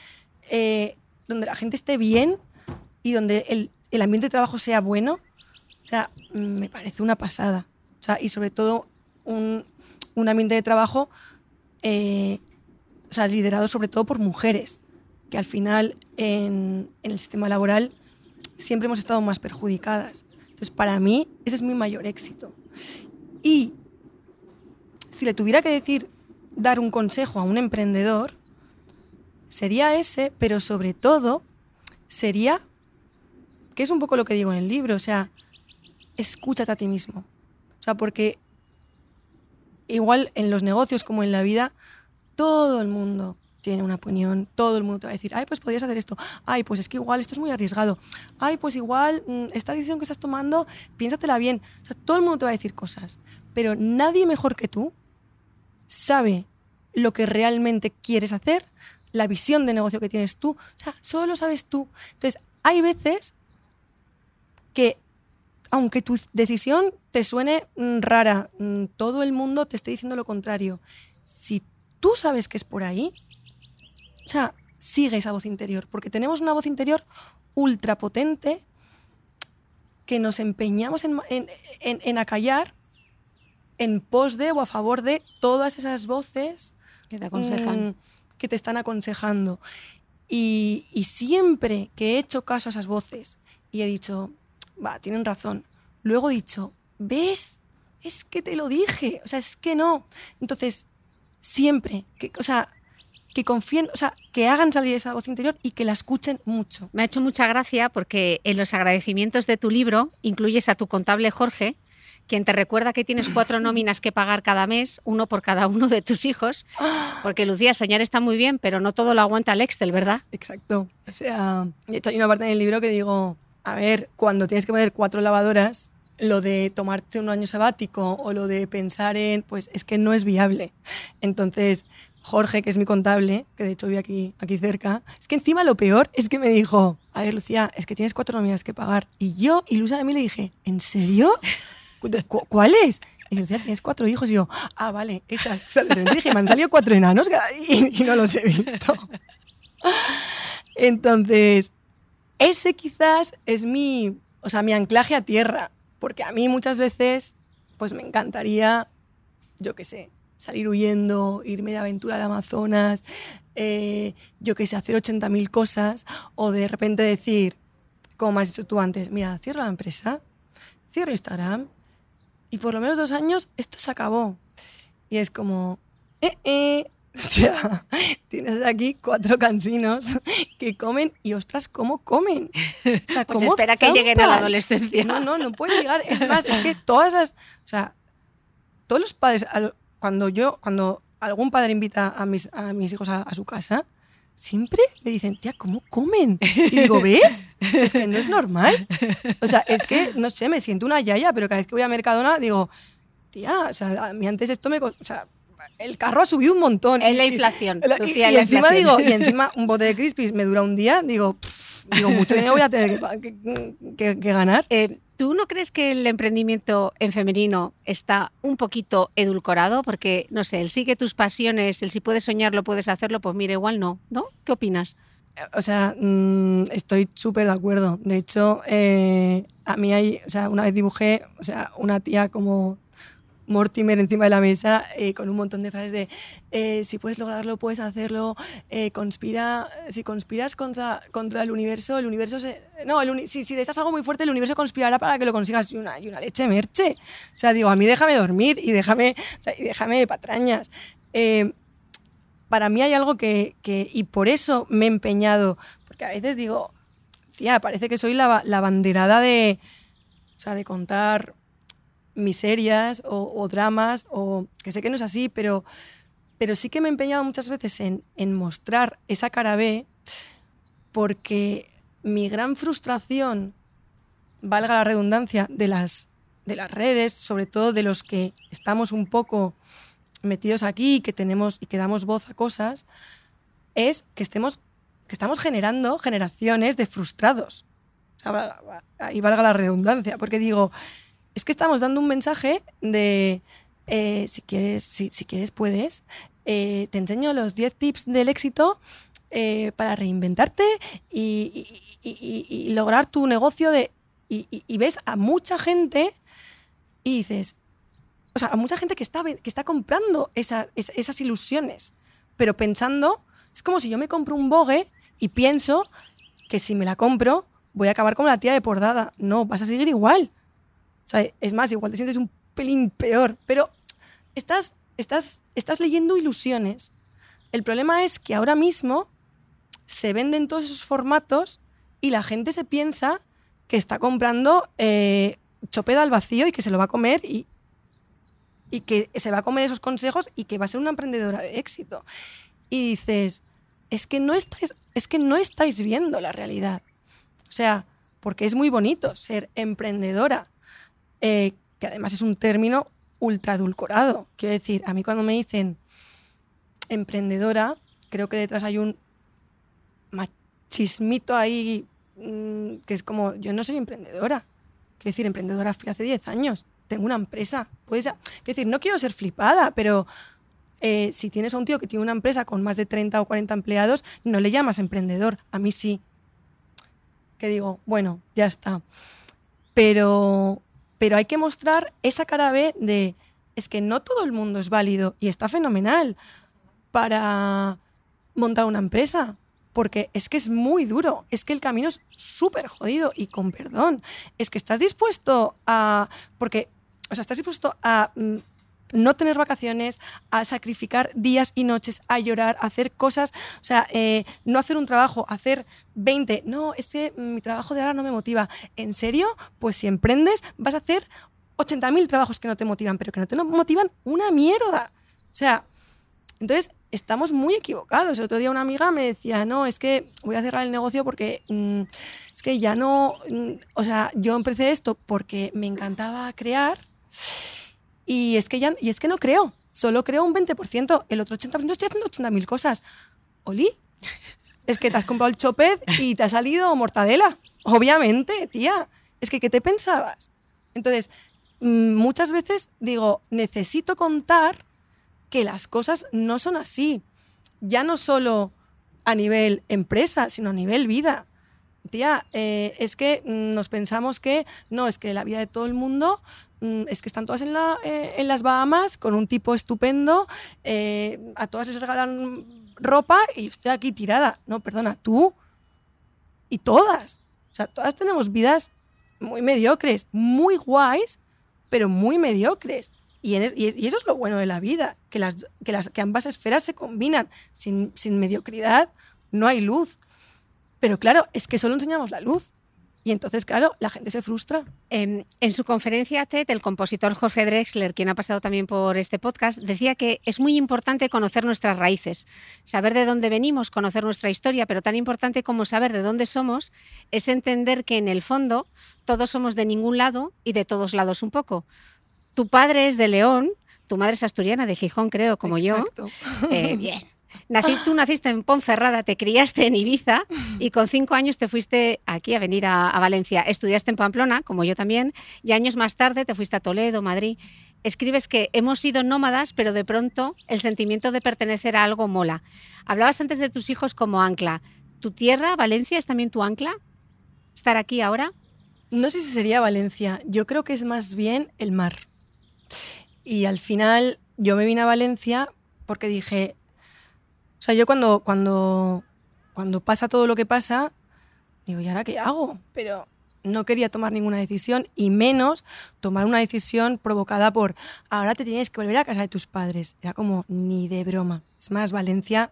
D: eh, donde la gente esté bien y donde el, ambiente de trabajo sea bueno. O sea, me parece una pasada. O sea, y sobre todo un, ambiente de trabajo eh, sea, liderado sobre todo por mujeres, que al final en, en el sistema laboral siempre hemos estado más perjudicadas. Entonces, para mí, ese es mi mayor éxito. Y si le tuviera que decir, dar un consejo a un emprendedor, sería ese, pero sobre todo sería, que es un poco lo que digo en el libro, o sea, escúchate a ti mismo. O sea, porque igual en los negocios como en la vida, todo el mundo tiene una opinión, todo el mundo te va a decir, ay, pues podrías hacer esto, ay, pues es que igual esto es muy arriesgado, ay, pues igual mm, esta decisión que estás tomando, piénsatela bien. O sea, todo el mundo te va a decir cosas, pero nadie mejor que tú sabe lo que realmente quieres hacer, la visión de negocio que tienes tú, o sea, solo lo sabes tú. Entonces, hay veces que aunque tu decisión te suene mm, rara, mm, todo el mundo te esté diciendo lo contrario, si tú sabes que es por ahí, o sea, sigue esa voz interior, porque tenemos una voz interior ultra potente que nos empeñamos en, en, en, en acallar en pos de o a favor de todas esas voces
C: Que te aconsejan.
D: mm, que te están aconsejando. Y, y siempre que he hecho caso a esas voces y he dicho, va, tienen razón, luego he dicho, ¿ves? Es que te lo dije, o sea, es que no. Entonces, siempre, que, o sea, que confíen, o sea, que hagan salir esa voz interior y que la escuchen mucho.
C: Me ha hecho mucha gracia porque en los agradecimientos de tu libro incluyes a tu contable Jorge, quien te recuerda que tienes cuatro nóminas que pagar cada mes, uno por cada uno de tus hijos. Porque Lucía, soñar está muy bien, pero no todo lo aguanta el Excel, ¿verdad?
D: Exacto. O sea, de hecho hay una parte en el libro que digo, a ver, cuando tienes que poner cuatro lavadoras, lo de tomarte un año sabático o lo de pensar en, pues es que no es viable. Entonces, Jorge, que es mi contable, que de hecho vive aquí, aquí cerca, es que encima lo peor es que me dijo, a ver, Lucía, es que tienes cuatro nóminas que pagar. Y yo, ilusa de mí, le dije, ¿en serio? ¿Cu- ¿Cuáles? Y Lucía, tienes cuatro hijos. Y yo, ah, vale, esas. O sea, de repente dije, me han salido cuatro enanos y, y no los he visto. Entonces, ese quizás es mi, o sea, mi anclaje a tierra, porque a mí muchas veces, pues me encantaría, yo qué sé, salir huyendo, irme de aventura al Amazonas, eh, yo qué sé, hacer 80.000 cosas, o de repente decir, como me has dicho tú antes, mira, cierro la empresa, cierro Instagram, y por lo menos dos años esto se acabó. Y es como, eh, eh. O sea, tienes aquí cuatro cansinos que comen y ostras, ¿cómo comen? O sea,
C: Pues
D: ¿cómo
C: espera que lleguen a la adolescencia.
D: No, no, no puede llegar. Es más, es que todas las. O sea, todos los padres, cuando yo, cuando algún padre invita a mis, a mis hijos a, a su casa, siempre le dicen, tía, ¿cómo comen? Y digo, ¿ves? Es que no es normal. O sea, es que, no sé, me siento una yaya, pero cada vez que voy a Mercadona digo, tía, o sea, a mí antes esto me. O sea, el carro ha subido un montón.
C: Es la
D: Y- y-
C: inflación,
D: la- y-
C: Lucía,
D: y,
C: la
D: encima
C: inflación.
D: digo, y encima un bote de Crispies me dura un día, digo, pff, digo, mucho dinero voy a tener que que, que- que ganar.
C: Eh, ¿Tú no crees que el emprendimiento en femenino está un poquito edulcorado? Porque, no sé, el sigue tus pasiones, el si puedes soñarlo, puedes hacerlo, pues mira, igual no, ¿no? ¿Qué opinas?
D: O sea, mm, estoy súper de acuerdo. De hecho, eh, a mí hay, o sea, una vez dibujé, o sea, una tía como Mortimer encima de la mesa eh, con un montón de frases de eh, si puedes lograrlo, puedes hacerlo, eh, conspira, si conspiras contra, contra el universo, el universo se... No, si, si deseas algo muy fuerte, el universo conspirará para que lo consigas y una, y una leche merche. O sea, digo, a mí déjame dormir y déjame, o y déjame patrañas. Para mí hay algo que, que- y por eso me he empeñado, porque a veces digo, tía, parece que soy la, la banderada de, o sea, de contar miserias o, dramas, o que sé que no es así, pero, pero sí que me he empeñado muchas veces en, en mostrar esa cara B, porque mi gran frustración, valga la redundancia, de las, de las redes, sobre todo de los que estamos un poco metidos aquí, que tenemos y que damos voz a cosas, es que estemos que estamos generando generaciones de frustrados. O ahí valga la redundancia, porque digo, es que estamos dando un mensaje de eh, si quieres, si, quieres puedes, eh, te enseño los 10 tips del éxito eh, para reinventarte y, lograr tu negocio de. Y, ves a mucha gente y dices, o sea, a mucha gente que está, que está comprando esa- es- esas ilusiones, pero pensando, es como si yo me compro un bogue y pienso que si me la compro voy a acabar como la tía de Pordada. No, vas a seguir igual. Es más, igual te sientes un pelín peor, pero estás, estás, estás leyendo ilusiones. El problema es que ahora mismo se venden todos esos formatos y la gente se piensa que está comprando eh, al vacío y que se lo va a comer y, y que se va a comer esos consejos y que va a ser una emprendedora de éxito. Y dices, es que no estáis, es que no estáis viendo la realidad. O sea, porque es muy bonito ser emprendedora, eh, que además es un término ultra adulcorado. Quiero decir, a mí cuando me dicen emprendedora, creo que detrás hay un machismito ahí mm, que es como, yo no soy emprendedora. Quiero decir, emprendedora fui hace 10 años. Tengo una empresa. Puedes, quiero decir, no quiero ser flipada, pero eh, si tienes a un tío que tiene una empresa con más de 30 o 40 empleados, no le llamas emprendedor. A mí sí. Que digo, bueno, ya está. Pero, pero hay que mostrar esa cara B de, es que no todo el mundo es válido y está fenomenal para montar una empresa. Porque es que es muy duro, es que el camino es súper jodido y con perdón. Es que estás dispuesto a. Porque, o sea, estás dispuesto a mm, no tener vacaciones, a sacrificar días y noches, a llorar, a hacer cosas, o sea, eh, no hacer un trabajo, hacer 20. No, es que mi trabajo de ahora no me motiva. ¿En serio? Pues si emprendes, vas a hacer 80.000 trabajos que no te motivan, pero que no te motivan una mierda. O sea, entonces estamos muy equivocados. El otro día una amiga me decía, no, es que voy a cerrar el negocio porque mm, es que ya no, mm, o sea, yo empecé esto porque me encantaba crear y es que ya, y es que no creo, solo creo un 20%, el otro 80% estoy haciendo 80.000 cosas. Oli, es que te has comprado el chopet y te ha salido mortadela. Obviamente, tía. Es que, ¿qué te pensabas? Entonces, mm, muchas veces digo, necesito contar que las cosas no son así. Ya no solo a nivel empresa, sino a nivel vida. Tía, eh, es que mm, nos pensamos que no, es que la vida de todo el mundo mm, es que están todas en, la, eh, en, las Bahamas con un tipo estupendo, eh, a todas les regalan ropa y yo estoy aquí tirada. No, perdona, tú y todas. O sea, todas tenemos vidas muy mediocres, muy guays, pero muy mediocres. Y, eso es lo bueno de la vida, que, las, que, ambas esferas se combinan. Sin mediocridad no hay luz. Pero claro, es que solo enseñamos la luz. Y entonces, claro, la gente se frustra.
C: En, en, su conferencia TED, el compositor Jorge Drexler, quien ha pasado también por este podcast, decía que es muy importante conocer nuestras raíces, saber de dónde venimos, conocer nuestra historia, pero tan importante como saber de dónde somos es entender que en el fondo todos somos de ningún lado y de todos lados un poco tu padre es de León, tu madre es asturiana, de Gijón, creo, como
D: Exacto.
C: yo. Eh, bien. Tú naciste en Ponferrada, te criaste en Ibiza y con cinco años te fuiste aquí a venir a, a, Valencia. Estudiaste en Pamplona, como yo también, y años más tarde te fuiste a Toledo, Madrid. Escribes que hemos sido nómadas, pero de pronto el sentimiento de pertenecer a algo mola. Hablabas antes de tus hijos como ancla. ¿Tu tierra, Valencia, es también tu ancla? ¿Estar aquí ahora?
D: No sé si sería Valencia. Yo creo que es más bien el mar. Y al final yo me vine a Valencia porque dije, sea, yo cuando, cuando, cuando pasa todo lo que pasa, digo, ¿y ahora qué hago? Pero no quería tomar ninguna decisión y menos tomar una decisión provocada por, ahora te tienes que volver a casa de tus padres. Era como, ni de broma. Es más, Valencia,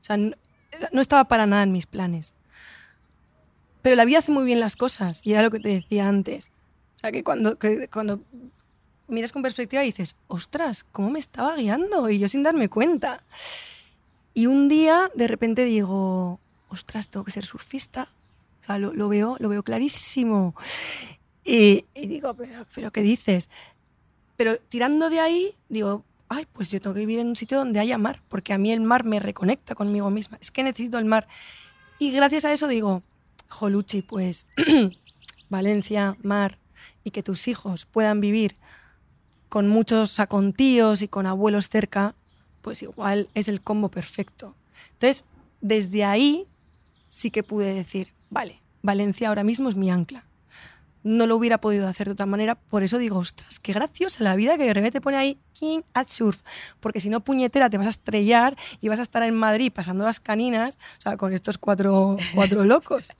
D: o sea, no, no estaba para nada en mis planes. Pero la vida hace muy bien las cosas y era lo que te decía antes. O sea, que cuando, que cuando miras con perspectiva y dices, ostras, ¿cómo me estaba guiando? Y yo sin darme cuenta. Y un día de repente digo, ostras, tengo que ser surfista. O sea, lo, veo, lo veo clarísimo. Y, digo, ¿Pero, ¿pero qué dices? Pero tirando de ahí, digo, ay, pues yo tengo que vivir en un sitio donde haya mar, porque a mí el mar me reconecta conmigo misma. Es que necesito el mar. Y gracias a eso digo, Joluchi, pues Valencia, mar, y que tus hijos puedan vivir con muchos, o y con abuelos cerca, pues igual es el combo perfecto. Entonces, desde ahí sí que pude decir, vale, Valencia ahora mismo es mi ancla. No lo hubiera podido hacer de otra manera, por eso digo, ostras, qué graciosa la vida que de repente te pone ahí King at Surf, porque si no, puñetera, te vas a estrellar y vas a estar en Madrid pasando las caninas, o sea, con estos cuatro, cuatro locos.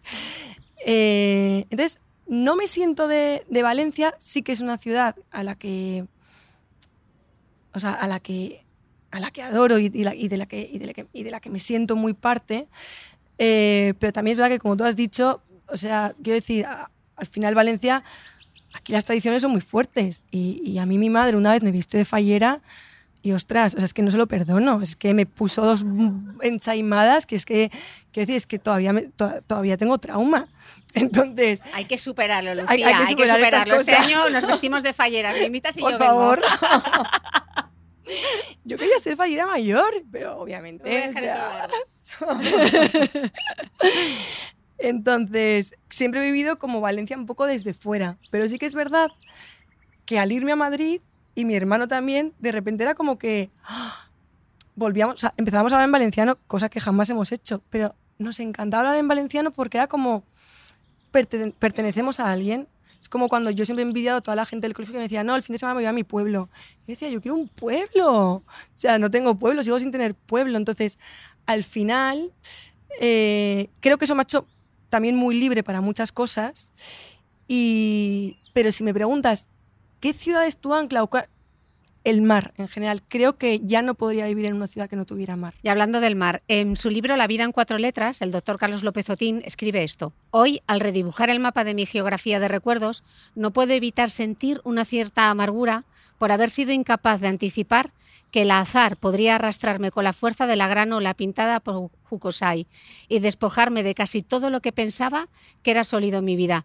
D: Eh, entonces, no me siento de, de Valencia, sí que es una ciudad a la que o sea, a la que, a la que adoro y, de, la, que, y, de, la que, y de la que me siento muy parte. Eh, pero también es verdad que, como tú has dicho, o sea, quiero decir, al final Valencia, aquí las tradiciones son muy fuertes. Y, a mí mi madre una vez me vistió de fallera y ostras, o sea, es que no se lo perdono, es que me puso dos ensaimadas que es que, quiero decir, es que todavía, todavía tengo trauma. Entonces...
C: Hay que superarlo, Lucía, hay, que, superarlo. Este año nos vestimos de fallera, me invitas y
D: Por
C: yo
D: favor. Yo quería ser fallera mayor, pero obviamente. Entonces, siempre he vivido como Valencia un poco desde fuera. Pero sí que es verdad que al irme a Madrid, y mi hermano también, de repente era como que ¡ah! volvíamos, o sea, empezábamos a hablar en valenciano, cosa que jamás hemos hecho, pero nos encantaba hablar en valenciano porque era como pertene- pertenecemos a alguien. Es como cuando yo siempre he envidiado a toda la gente del colegio que me decía, no, el fin de semana me voy a mi pueblo. Yo decía, yo quiero un pueblo. O sea, no tengo pueblo, sigo sin tener pueblo. Entonces, al final, eh, creo que eso me ha hecho también muy libre para muchas cosas. Y, pero si me preguntas, ¿qué ciudad es tu ancla? El mar, en general. Creo que ya no podría vivir en una ciudad que no tuviera mar.
C: Y hablando del mar, en su libro La vida en cuatro letras, el doctor Carlos López Otín escribe esto. Hoy, al redibujar el mapa de mi geografía de recuerdos, no puedo evitar sentir una cierta amargura por haber sido incapaz de anticipar que el azar podría arrastrarme con la fuerza de la gran ola pintada por Jukosai y despojarme de casi todo lo que pensaba que era sólido en mi vida.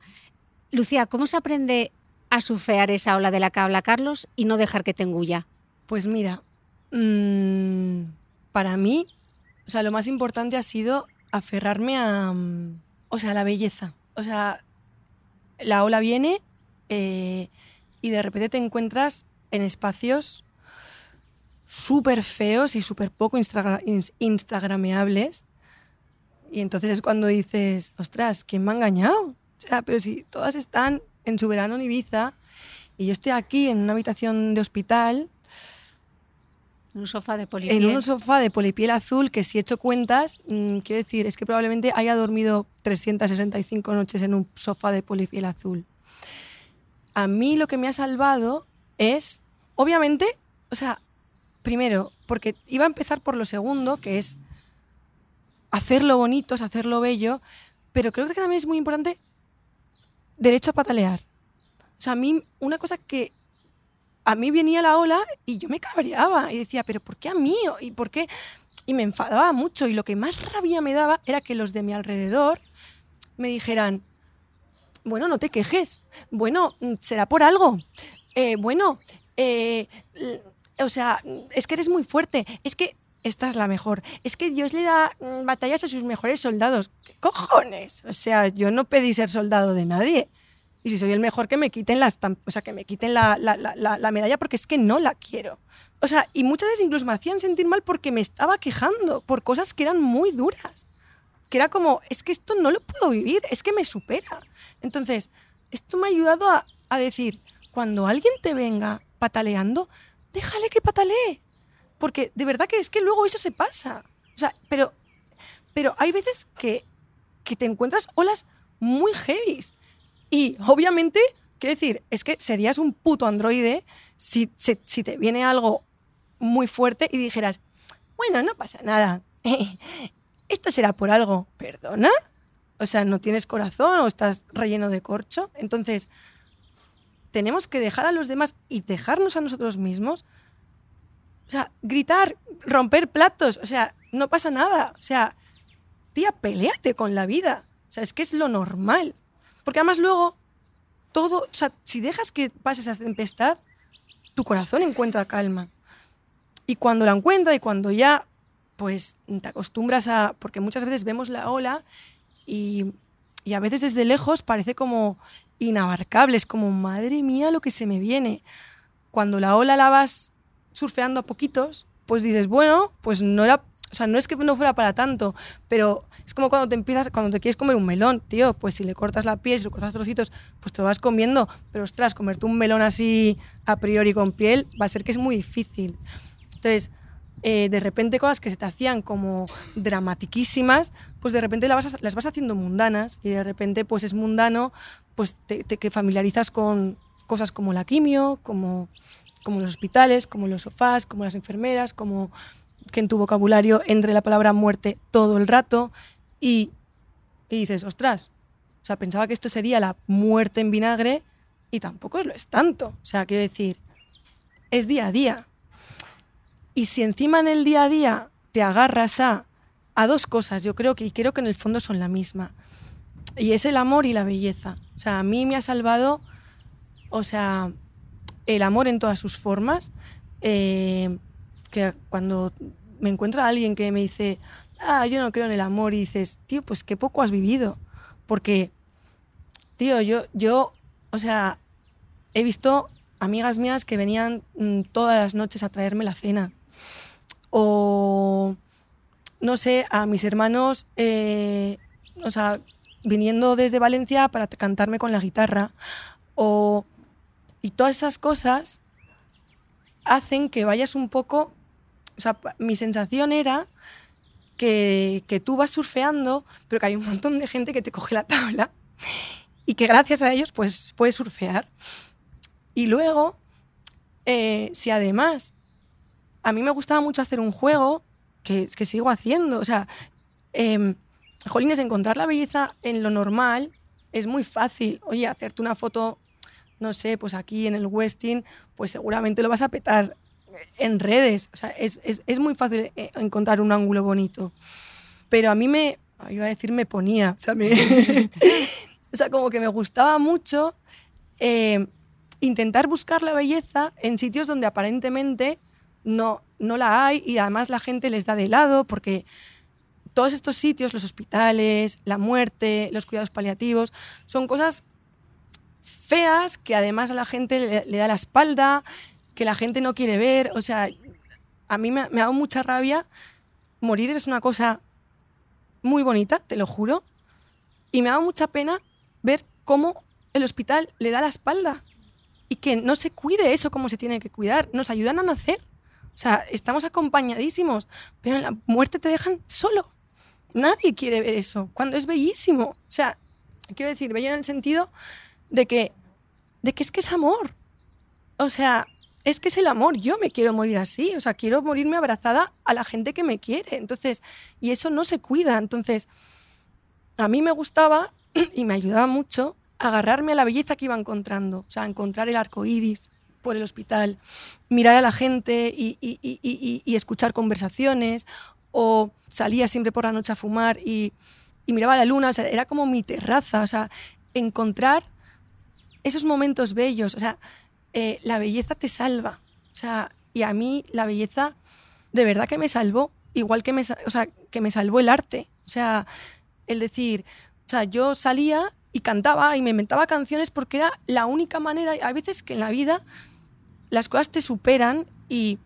C: Lucía, ¿cómo se aprende a surfear esa ola de la que habla Carlos y no dejar que te engulla?
D: Pues mira, mm, para mí, o sea, lo más importante ha sido aferrarme a, mm, o sea, a la belleza. O sea, la ola viene eh, y de repente te encuentras en espacios súper feos y súper poco instagra- ins- instagrameables. Y entonces es cuando dices, ostras, ¿quién me ha engañado? O sea, pero si todas están en su verano en Ibiza y yo estoy aquí en una habitación de hospital
C: En un sofá de polipiel.
D: en un sofá de polipiel azul que si he hecho cuentas, mm, quiero decir, es que probablemente haya dormido 365 noches en un sofá de polipiel azul. A mí lo que me ha salvado es, obviamente, o sea, primero, porque iba a empezar por lo segundo, que es hacerlo bonito, es hacerlo bello, pero creo que también es muy importante derecho a patalear. O sea, a mí una cosa que a mí venía la ola y yo me cabreaba y decía, pero ¿por qué a mí? ¿Y por qué? Y me enfadaba mucho y lo que más rabia me daba era que los de mi alrededor me dijeran, bueno, no te quejes, bueno, mm, será por algo, Eh, bueno, eh, o sea, es que eres muy fuerte, es que esta es la mejor, es que Dios le da mm, batallas a sus mejores soldados. ¿Qué cojones? O sea, yo no pedí ser soldado de nadie. Y si soy el mejor, que me quiten la, o sea, que me quiten la- la medalla porque es que no la quiero. O sea, y muchas veces incluso me hacían sentir mal porque me estaba quejando por cosas que eran muy duras. Que era como, es que esto no lo puedo vivir, es que me supera. Entonces, esto me ha ayudado a, a decir, cuando alguien te venga pataleando, déjale que patalee. Porque de verdad que es que luego eso se pasa. O sea, pero, pero hay veces que, que te encuentras olas muy heavies. Y obviamente, quiero decir, es que serías un puto androide si, si, si te viene algo muy fuerte y dijeras, bueno, no pasa nada. Esto será por algo. ¿Perdona? O sea, ¿no tienes corazón o estás relleno de corcho? Entonces, tenemos que dejar a los demás y dejarnos a nosotros mismos. O sea, gritar, romper platos, o sea, no pasa nada. O sea, tía, peleate con la vida. O sea, es que es lo normal. Porque además luego, todo, o sea, si dejas que pase esa tempestad, tu corazón encuentra calma. Y cuando la encuentra y cuando ya, pues te acostumbras a, porque muchas veces vemos la ola y, y a veces desde lejos parece como inabarcable, es como, madre mía, lo que se me viene. Cuando la ola la vas surfeando a poquitos, pues dices, bueno, pues no era, o sea, no es que no fuera para tanto, pero es como cuando te empiezas, cuando te quieres comer un melón, tío, pues si le cortas la piel, si le cortas trocitos, pues te vas comiendo, pero ostras, comerte un melón así a priori con piel va a ser que es muy difícil. Entonces, eh, de repente cosas que se te hacían como dramatiquísimas, pues de repente las vas, las vas haciendo mundanas y de repente pues es mundano, pues te que familiarizas con cosas como la quimio, como, como los hospitales, como los sofás, como las enfermeras, como que en tu vocabulario entre la palabra muerte todo el rato y, dices, ostras, o sea, pensaba que esto sería la muerte en vinagre y tampoco lo es tanto. O sea, quiero decir, es día a día. Y si encima en el día a día te agarras a, a dos cosas, yo creo que, y creo que en el fondo son la misma, y es el amor y la belleza. O sea, a mí me ha salvado, o sea, el amor en todas sus formas, eh, que cuando me encuentro a alguien que me dice, ah, yo no creo en el amor, y dices, tío, pues qué poco has vivido. porque, tío, yo, yo, o sea, he visto amigas mías que venían mm, todas las noches a traerme la cena. O, no sé, a mis hermanos, eh, o sea, viniendo desde Valencia para cantarme con la guitarra. O, y todas esas cosas hacen que vayas un poco, o sea, mi sensación era que, que, tú vas surfeando, pero que hay un montón de gente que te coge la tabla y que gracias a ellos pues puedes surfear. Y luego, eh, si además a mí me gustaba mucho hacer un juego que, que sigo haciendo, o sea, eh, jolines, encontrar la belleza en lo normal es muy fácil. Oye, hacerte una foto, no sé, pues aquí en el Westin, pues seguramente lo vas a petar en redes. O sea, es, es, es muy fácil eh, encontrar un ángulo bonito. Pero a mí me, iba a decir, me ponía, o sea, me, como que me gustaba mucho eh, intentar buscar la belleza en sitios donde aparentemente no, no la hay y además la gente les da de lado porque todos estos sitios, los hospitales, la muerte, los cuidados paliativos, son cosas feas que además a la gente le, da la espalda, que la gente no quiere ver. O sea, a mí me, me ha dado mucha rabia. Morir es una cosa muy bonita, te lo juro. Y me ha dado mucha pena ver cómo el hospital le da la espalda y que no se cuide eso como se tiene que cuidar. Nos ayudan a nacer. O sea, estamos acompañadísimos, pero en la muerte te dejan solo. Nadie quiere ver eso, cuando es bellísimo. O sea, quiero decir, bello en el sentido de que, de que es que es amor. O sea, es que es el amor. Yo me quiero morir así. O sea, quiero morirme abrazada a la gente que me quiere. Entonces, y eso no se cuida. Entonces, a mí me gustaba y me ayudaba mucho agarrarme a la belleza que iba encontrando. O sea, encontrar el arco iris por el hospital, mirar a la gente y, y, y, y escuchar conversaciones, o salía siempre por la noche a fumar y, miraba la luna, o sea, era como mi terraza, o sea, encontrar esos momentos bellos, o sea, eh, la belleza te salva, o sea, y a mí la belleza de verdad que me salvó, igual que me, o sea, que me salvó el arte, o sea, el decir, o sea, yo salía y cantaba y me inventaba canciones porque era la única manera, hay veces que en la vida las cosas te superan y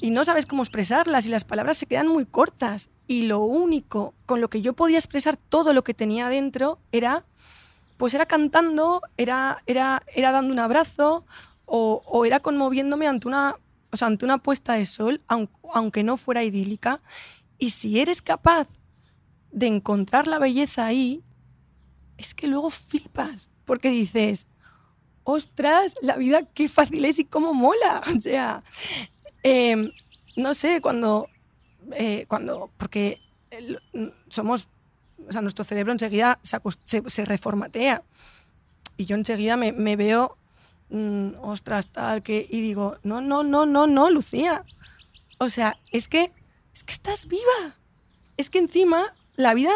D: y no sabes cómo expresarlas y las palabras se quedan muy cortas. Y lo único con lo que yo podía expresar todo lo que tenía dentro era, pues era cantando, era, era, era dando un abrazo o, era conmoviéndome ante una, o sea, ante una puesta de sol, aunque, no fuera idílica. Y si eres capaz de encontrar la belleza ahí, es que luego flipas, porque dices, ostras, la vida qué fácil es y cómo mola. O sea, eh, no sé, cuando, eh, cuando porque somos, o sea, nuestro cerebro enseguida se, se, se reformatea. Y yo enseguida me, me veo, mmm, ostras, tal, que, y digo, no, no, no, no, no, Lucía. O sea, es que, es que estás viva. Es que encima la vida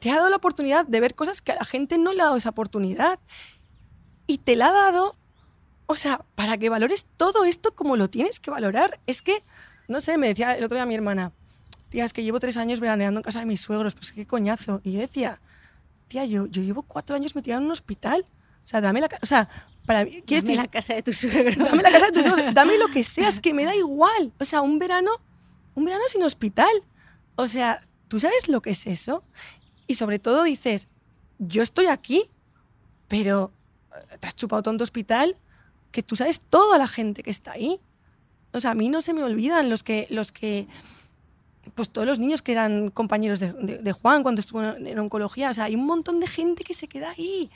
D: te ha dado la oportunidad de ver cosas que a la gente no le ha dado esa oportunidad. Y te la ha dado o sea, para que valores todo esto como lo tienes que valorar. Es que, no sé, me decía el otro día mi hermana, tía, es que llevo tres años veraneando en casa de mis suegros, pues qué coñazo. Y yo decía, tía, yo, yo llevo cuatro años metida en un hospital. O sea, dame la O sea, para mí.
C: Dame decir, la casa de tu suegro.
D: Dame la casa de tus suegros. Dame lo que seas, que me da igual. O sea, un verano, un verano sin hospital. O sea, ¿tú sabes lo que es eso? Y sobre todo dices, yo estoy aquí, pero eh, te has chupado tonto hospital que tú sabes toda la gente que está ahí. O sea, a mí no se me olvidan los que, los que pues todos los niños que eran compañeros de, Juan cuando estuvo en oncología. O sea, hay un montón de gente que se queda ahí.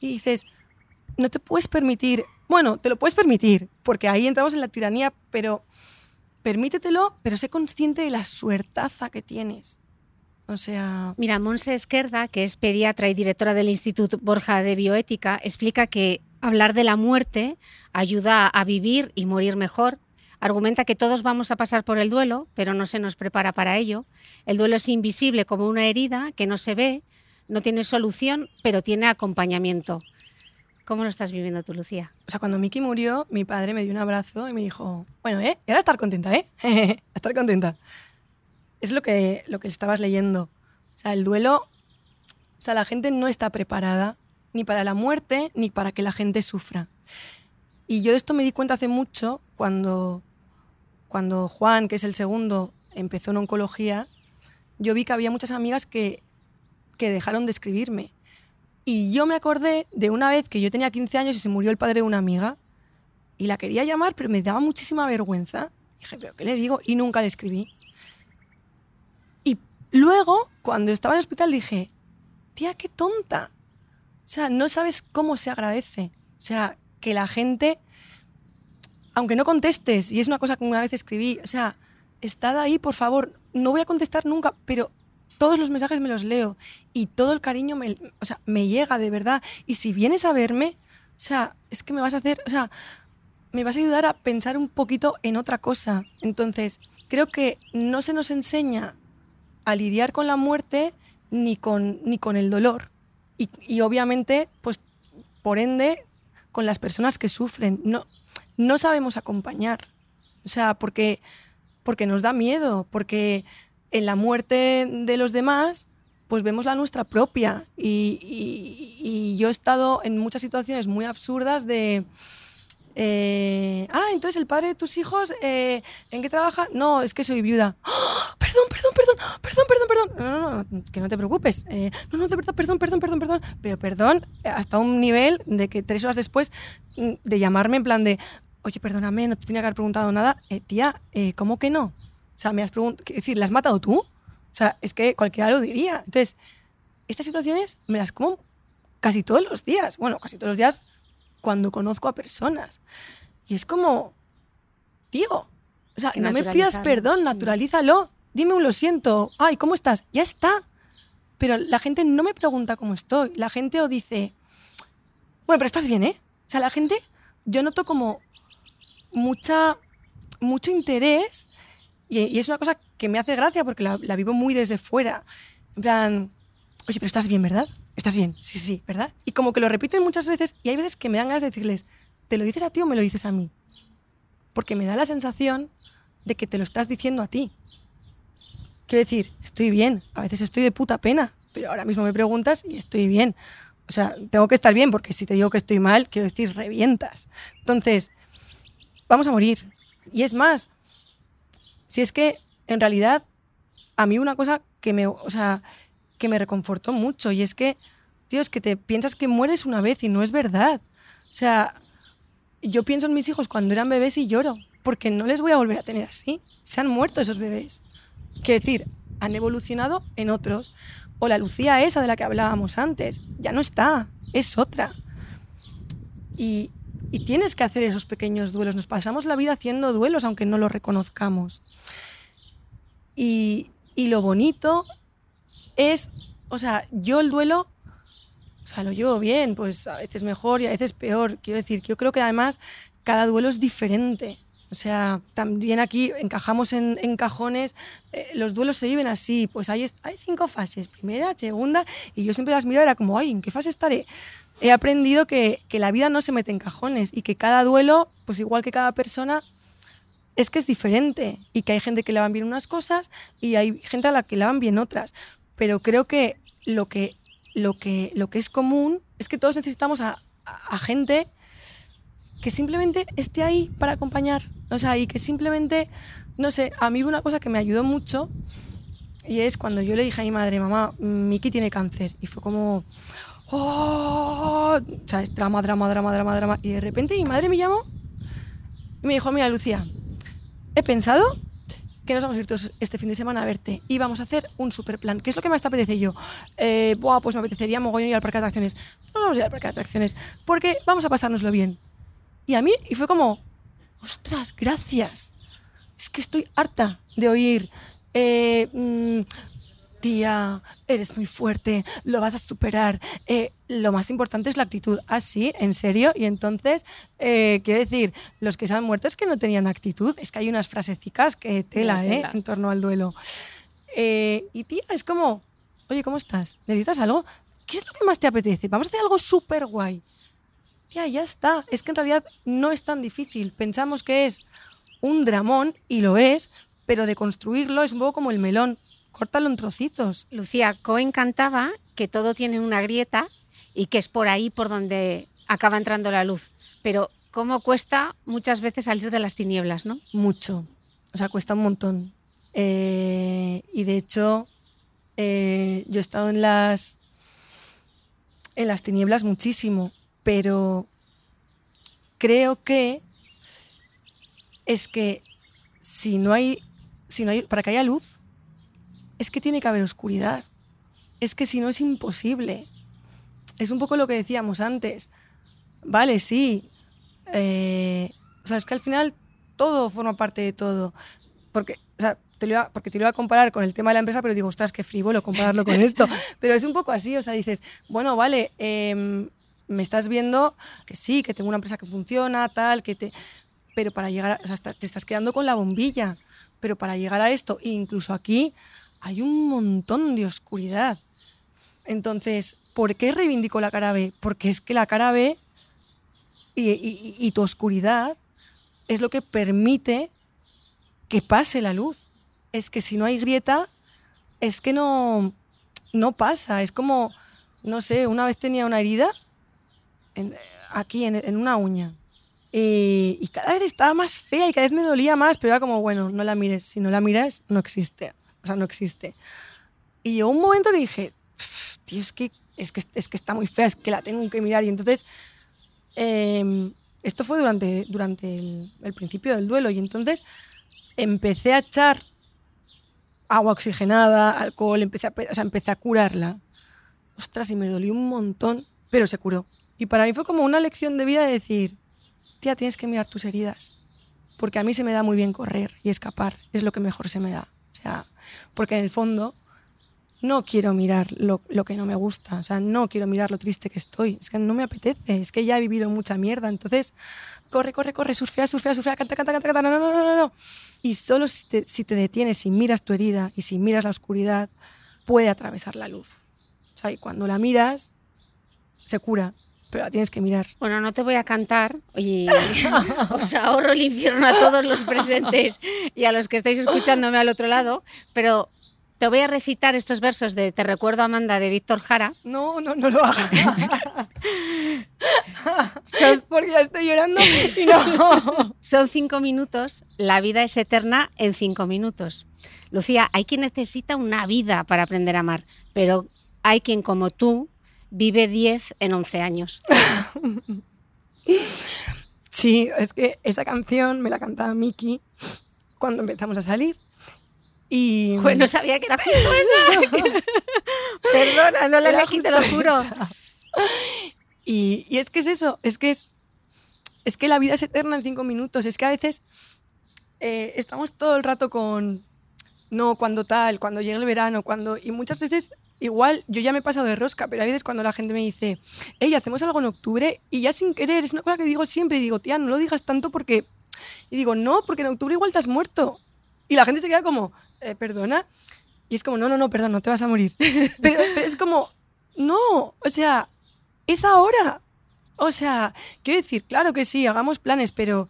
D: Y dices, no te puedes permitir, bueno, te lo puedes permitir, porque ahí entramos en la tiranía, pero permítetelo, pero sé consciente de la suertaza que tienes. O sea...
C: Mira, Monse Esquerda, que es pediatra y directora del Instituto Borja de Bioética, explica que hablar de la muerte ayuda a vivir y morir mejor. Argumenta que todos vamos a pasar por el duelo, pero no se nos prepara para ello. El duelo es invisible como una herida que no se ve, no tiene solución, pero tiene acompañamiento. ¿Cómo lo estás viviendo tú, Lucía?
D: O sea, cuando Miki murió, mi padre me dio un abrazo y me dijo, bueno, ¿eh? Era estar contenta, ¿eh? estar contenta. Es lo que, lo que estabas leyendo. O sea, el duelo O sea, la gente no está preparada ni para la muerte ni para que la gente sufra. Y yo de esto me di cuenta hace mucho cuando, cuando Juan, que es el segundo, empezó en oncología, yo vi que había muchas amigas que, que dejaron de escribirme. Y yo me acordé de una vez que yo tenía 15 años y se murió el padre de una amiga y la quería llamar, pero me daba muchísima vergüenza. Dije, ¿pero qué le digo? Y nunca le escribí. Y luego, cuando estaba en el hospital, dije, tía, qué tonta. O sea, no sabes cómo se agradece. O sea, que la gente, aunque no contestes, y es una cosa que una vez escribí, o sea, estad ahí, por favor, no voy a contestar nunca, pero todos los mensajes me los leo y todo el cariño me, o sea, me llega de verdad. Y si vienes a verme, o sea, es que me vas a hacer, o sea, me vas a ayudar a pensar un poquito en otra cosa. Entonces, creo que no se nos enseña a lidiar con la muerte ni con, ni con el dolor. Y, y obviamente, pues, por ende, con las personas que sufren. No, no sabemos acompañar. O sea, porque, porque nos da miedo, porque en la muerte de los demás, pues vemos la nuestra propia. Y, yo he estado en muchas situaciones muy absurdas de... eh, ah, entonces el padre de tus hijos, eh, ¿en qué trabaja? No, es que soy viuda. ¡Ah! Perdón, perdón, perdón, perdón, perdón, perdón. No, no, no, que no te preocupes. Eh, no, no, de verdad, perdón, perdón, perdón, perdón. Pero perdón, hasta un nivel de que tres horas después mm, de llamarme en plan de, oye, perdóname, no te tenía que haber preguntado nada. Eh, tía, eh, ¿cómo que no? O sea, me has preguntado, es decir, ¿la has matado tú? O sea, es que cualquiera lo diría. Entonces, estas situaciones me las como casi todos los días. Bueno, casi todos los días cuando conozco a personas. Y es como, tío, o sea, no me pidas perdón, naturalízalo. Dime un lo siento. Ay, ¿cómo estás? Ya está. Pero la gente no me pregunta cómo estoy. La gente o dice, bueno, pero estás bien, ¿eh? O sea, la gente, yo noto como mucha, mucho interés y, y es una cosa que me hace gracia porque la, la vivo muy desde fuera. En plan, oye, pero estás bien, ¿verdad? Estás bien, sí, sí, ¿verdad? Y como que lo repiten muchas veces y hay veces que me dan ganas de decirles, ¿te lo dices a ti o me lo dices a mí? Porque me da la sensación de que te lo estás diciendo a ti. Quiero decir, estoy bien, a veces estoy de puta pena, pero ahora mismo me preguntas y estoy bien. O sea, tengo que estar bien porque si te digo que estoy mal, quiero decir, revientas. Entonces, vamos a morir. Y es más, si es que en realidad a mí una cosa que me, o sea, que me reconfortó mucho y es que, tío, es que te piensas que mueres una vez y no es verdad. O sea, yo pienso en mis hijos cuando eran bebés y lloro, porque no les voy a volver a tener así. Se han muerto esos bebés. Quiero decir, han evolucionado en otros. O la Lucía esa de la que hablábamos antes, ya no está, es otra. Y, y tienes que hacer esos pequeños duelos. Nos pasamos la vida haciendo duelos aunque no los reconozcamos. Y, y lo bonito es, o sea, yo el duelo, o sea, lo llevo bien, pues a veces mejor y a veces peor. Quiero decir, yo creo que además cada duelo es diferente. O sea, también aquí encajamos en, cajones, eh, los duelos se viven así, pues hay, hay cinco fases, primera, segunda, y yo siempre las miro, era como, ay, ¿en qué fase estaré? He aprendido que, que la vida no se mete en cajones y que cada duelo, pues igual que cada persona, es que es diferente y que hay gente que le van bien unas cosas y hay gente a la que le van bien otras. Pero creo que lo que, lo que, lo que es común es que todos necesitamos a gente que simplemente esté ahí para acompañar. O sea, y que simplemente, no sé, a mí hubo una cosa que me ayudó mucho y es cuando yo le dije a mi madre, mamá, Miki tiene cáncer. Y fue como, oh, o sea, es drama, drama, drama, drama, drama. Y de repente mi madre me llamó y me dijo, mira, Lucía, he pensado que nos vamos a ir todos este fin de semana a verte y vamos a hacer un super plan. ¿Qué es lo que más te apetece? Yo, eh, Buah, pues me apetecería mogollón ir al parque de atracciones. No vamos a ir al parque de atracciones porque vamos a pasárnoslo bien. Y a mí, y fue como, ostras, gracias. Es que estoy harta de oír, eh, mm, tía, eres muy fuerte, lo vas a superar. Eh, lo más importante es la actitud. Ah, sí, en serio. Y entonces, eh, quiero decir, los que se han muerto es que no tenían actitud. Es que hay unas frasecicas que tela, ¿eh? En torno al duelo. Eh, y tía, es como, oye, ¿cómo estás? ¿Necesitas algo? ¿Qué es lo que más te apetece? Vamos a hacer algo súper guay. Ya, ya está. Es que en realidad no es tan difícil. Pensamos que es un dramón, y lo es, pero de construirlo es un poco como el melón. Córtalo en trocitos.
C: Lucía Cohen cantaba que todo tiene una grieta y que es por ahí por donde acaba entrando la luz. Pero cómo cuesta muchas veces salir de las tinieblas, ¿no?
D: Mucho. O sea, cuesta un montón. Eh, y de hecho, eh, yo he estado en las, en las tinieblas muchísimo, pero creo que es que si no hay, si no hay, para que haya luz, es que tiene que haber oscuridad. Es que si no es imposible. Es un poco lo que decíamos antes. Vale, sí. Eh, o sea, es que al final todo forma parte de todo. Porque, o sea, te lo iba, porque te lo iba a comparar con el tema de la empresa, pero digo, ostras, qué frívolo compararlo con esto. Pero es un poco así, o sea, dices, bueno, vale, em, me estás viendo que sí, que tengo una empresa que funciona, tal, que te... Pero para llegar, a, o sea, te estás quedando con la bombilla. Pero para llegar a esto, incluso aquí, hay un montón de oscuridad. Entonces, ¿por qué reivindico la cara B? Porque es que la cara B y, y, y tu oscuridad es lo que permite que pase la luz. Es que si no hay grieta, es que no, no pasa. Es como, no sé, una vez tenía una herida en, aquí en, en, una uña. Y, y, cada vez estaba más fea y cada vez me dolía más, pero era como, bueno, no la mires. Si no la miras, no existe. O sea, no existe. Y llegó un momento que dije, tío, es que, es, que, es que está muy fea, es que la tengo que mirar. Y entonces, eh, esto fue durante, durante el, el principio del duelo. Y entonces empecé a echar agua oxigenada, alcohol, empecé a, o sea, empecé a curarla. Ostras, y me dolió un montón, pero se curó. Y para mí fue como una lección de vida de decir, tía, tienes que mirar tus heridas. Porque a mí se me da muy bien correr y escapar, es lo que mejor se me da. O sea, porque en el fondo no quiero mirar lo, lo, que no me gusta, o sea, no quiero mirar lo triste que estoy, es que no me apetece, es que ya he vivido mucha mierda, entonces corre, corre, corre, surfea, surfea, surfea, canta, canta, canta, canta, no, no, no, no, no. Y solo si te, si te detienes y miras tu herida y si miras la oscuridad, puede atravesar la luz. O sea, y cuando la miras, se cura, pero la tienes que mirar.
C: Bueno, no te voy a cantar y os ahorro el infierno a todos los presentes y a los que estáis escuchándome al otro lado, pero te voy a recitar estos versos de Te recuerdo Amanda de Víctor Jara.
D: No, no, no lo hagas. Son, porque ya estoy llorando y no.
C: Son cinco minutos, la vida es eterna en cinco minutos. Lucía, hay quien necesita una vida para aprender a amar, pero hay quien como tú vive 10 en 11 años.
D: Sí, es que esa canción me la cantaba Miki cuando empezamos a salir. Y...
C: Pues no sabía que era justo esa. Perdona, no la elegí, te lo juro.
D: Y, y, es que es eso, es que es, es que la vida es eterna en cinco minutos. Es que a veces eh, estamos todo el rato con, no, cuando tal, cuando llegue el verano, cuando... Y muchas veces, igual, yo ya me he pasado de rosca, pero a veces cuando la gente me dice, hey, hacemos algo en octubre, y ya sin querer, es una cosa que digo siempre, y digo, tía, no lo digas tanto porque... Y digo, no, porque en octubre igual te has muerto. Y la gente se queda como, eh, ¿perdona? Y es como, no, no, no, perdón, no te vas a morir. Pero, pero, es como, no, o sea, es ahora. O sea, quiero decir, claro que sí, hagamos planes, pero,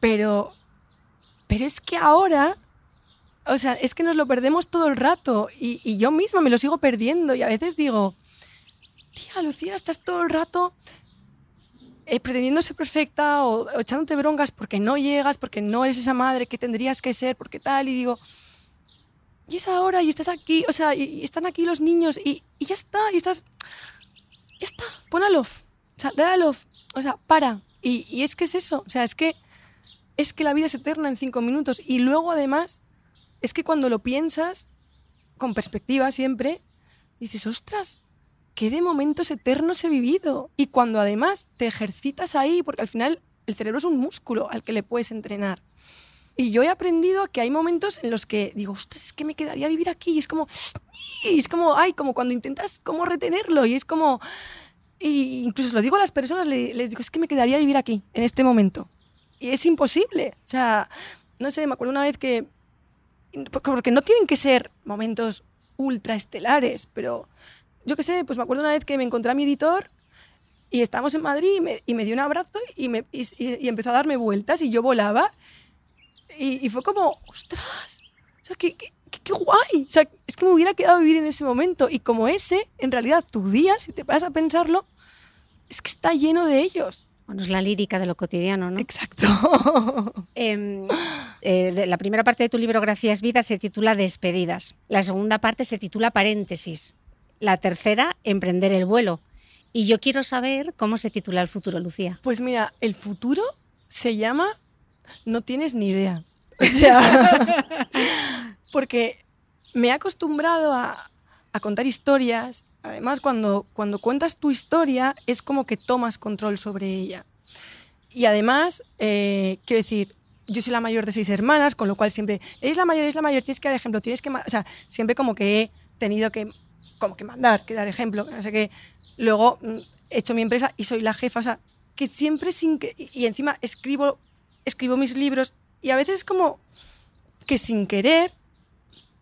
D: pero, pero es que ahora, o sea, es que nos lo perdemos todo el rato y, yo misma me lo sigo perdiendo y a veces digo, tía, Lucía, estás todo el rato eh, pretendiendo ser perfecta o, echándote broncas porque no llegas, porque no eres esa madre que tendrías que ser, porque tal, y digo, y es ahora, y estás aquí, o sea, y, están aquí los niños, y, ya está, y estás, ya está, pon a love, o sea, dale a o sea, para. Y, y es que es eso, o sea, es que, es que la vida es eterna en cinco minutos, y luego además, es que cuando lo piensas, con perspectiva siempre, dices, ostras, qué de momentos eternos he vivido. Y cuando además te ejercitas ahí, porque al final el cerebro es un músculo al que le puedes entrenar. Y yo he aprendido que hay momentos en los que digo, ostras, es que me quedaría vivir aquí. Y es como, y es como, ay, como cuando intentas como retenerlo. Y es como, y incluso lo digo a las personas, les digo, es que me quedaría vivir aquí, en este momento. Y es imposible. O sea, no sé, me acuerdo una vez que, porque no tienen que ser momentos ultra estelares, pero yo qué sé, pues me acuerdo una vez que me encontré a mi editor y estábamos en Madrid y me, dio un abrazo y, me, y, empezó a darme vueltas y yo volaba y, fue como, ostras, o sea, qué, qué guay. O sea, es que me hubiera quedado vivir en ese momento. Y como ese, en realidad, tu día, si te paras a pensarlo, es que está lleno de ellos.
C: Bueno, es la lírica de lo cotidiano, ¿no?
D: Exacto.
C: Em, eh, de- la primera parte de tu libro Gracias Vida se titula Despedidas. La segunda parte se titula Paréntesis. La tercera, Emprender el vuelo. Y yo quiero saber cómo se titula el futuro, Lucía.
D: Pues mira, el futuro se llama No tienes ni idea. O sea, porque me he acostumbrado a, a contar historias. Además, cuando, cuando cuentas tu historia es como que tomas control sobre ella. Y además, eh, quiero decir, yo soy la mayor de seis hermanas, con lo cual siempre, eres la mayor, eres la mayor, tienes que dar ejemplo, tienes que... ma-". O sea, siempre como que he tenido que, como que mandar, que dar ejemplo, no sé qué. Luego mm, he hecho mi empresa y soy la jefa, o sea, que siempre sin. Y encima escribo, escribo mis libros y a veces como que sin querer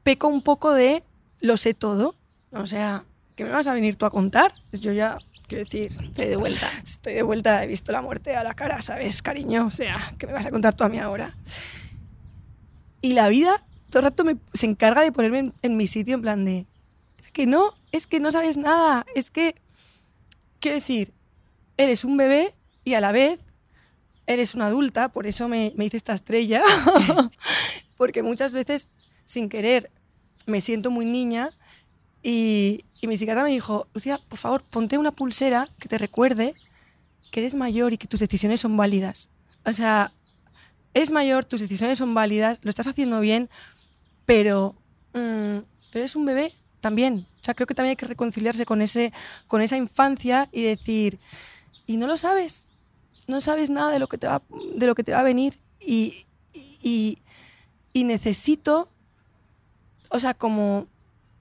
D: peco un poco de lo sé todo. O sea, ¿qué me vas a venir tú a contar? Pues yo ya, quiero decir,
C: Estoy de vuelta.
D: estoy de vuelta, he visto la muerte a la cara, ¿sabes, cariño? O sea, ¿qué me vas a contar tú a mí ahora? Y la vida todo el rato me, se encarga de ponerme en, en mi sitio en plan de, que no, es que no sabes nada, es que, quiero decir, eres un bebé y a la vez eres una adulta, por eso me, me hice esta estrella, porque muchas veces, sin querer, me siento muy niña y, mi psiquiatra me dijo, Lucía, por favor, ponte una pulsera que te recuerde que eres mayor y que tus decisiones son válidas. O sea, eres mayor, tus decisiones son válidas, lo estás haciendo bien, pero, mm, pero eres un bebé también. O sea, creo que también hay que reconciliarse con, ese, con esa infancia y decir, y no lo sabes, no sabes nada de lo que te va, de lo que te va a venir y, y necesito, o sea, como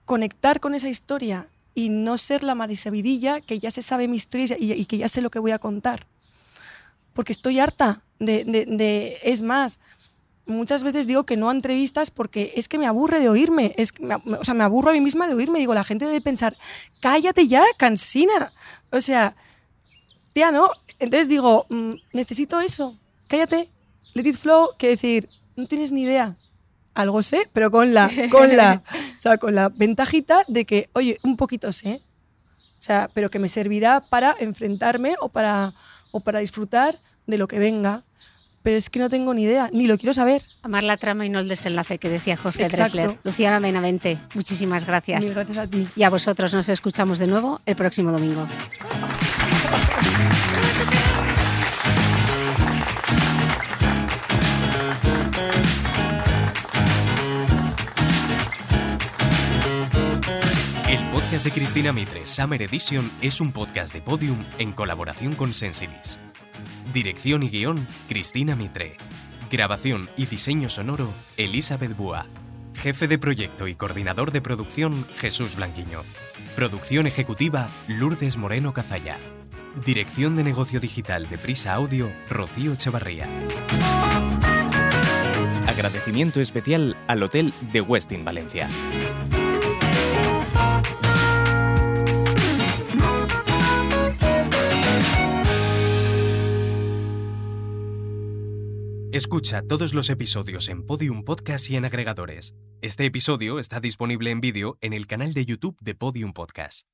D: conectar con esa historia y no ser la Marisabidilla que ya se sabe mi historia y, que ya sé lo que voy a contar. Porque estoy harta de, de- Es más, muchas veces digo que no a entrevistas porque es que me aburre de oírme. Es que me, o sea, me aburro a mí misma de oírme. Digo, la gente debe pensar, cállate ya, cansina. O sea, tía, ¿no? Entonces digo, mm, necesito eso. Cállate, let it flow. Que decir, no tienes ni idea. Algo sé, pero con la, con la, o sea, con la ventajita de que, oye, un poquito sé. O sea, pero que me servirá para enfrentarme o para, o para disfrutar de lo que venga. Pero es que no tengo ni idea, ni lo quiero saber.
C: Amar la trama y no el desenlace que decía Jorge. Dressler. Luciana Benavente, muchísimas gracias.
D: Mil gracias a ti.
C: Y a vosotros nos escuchamos de nuevo el próximo domingo.
B: De Cristina Mitre, Summer Edition, es un podcast de Podium en colaboración con Sensilis. Dirección y guion, Cristina Mitre. Grabación y diseño sonoro, Elizabeth Búa. Jefe de proyecto y coordinador de producción, Jesús Blanquiño. Producción ejecutiva, Lourdes Moreno Cazalla. Dirección de negocio digital de Prisa Audio, Rocío Echevarría. Agradecimiento especial al Hotel de Westin Valencia. Escucha todos los episodios en Podium Podcast y en agregadores. Este episodio está disponible en vídeo en el canal de YouTube de Podium Podcast.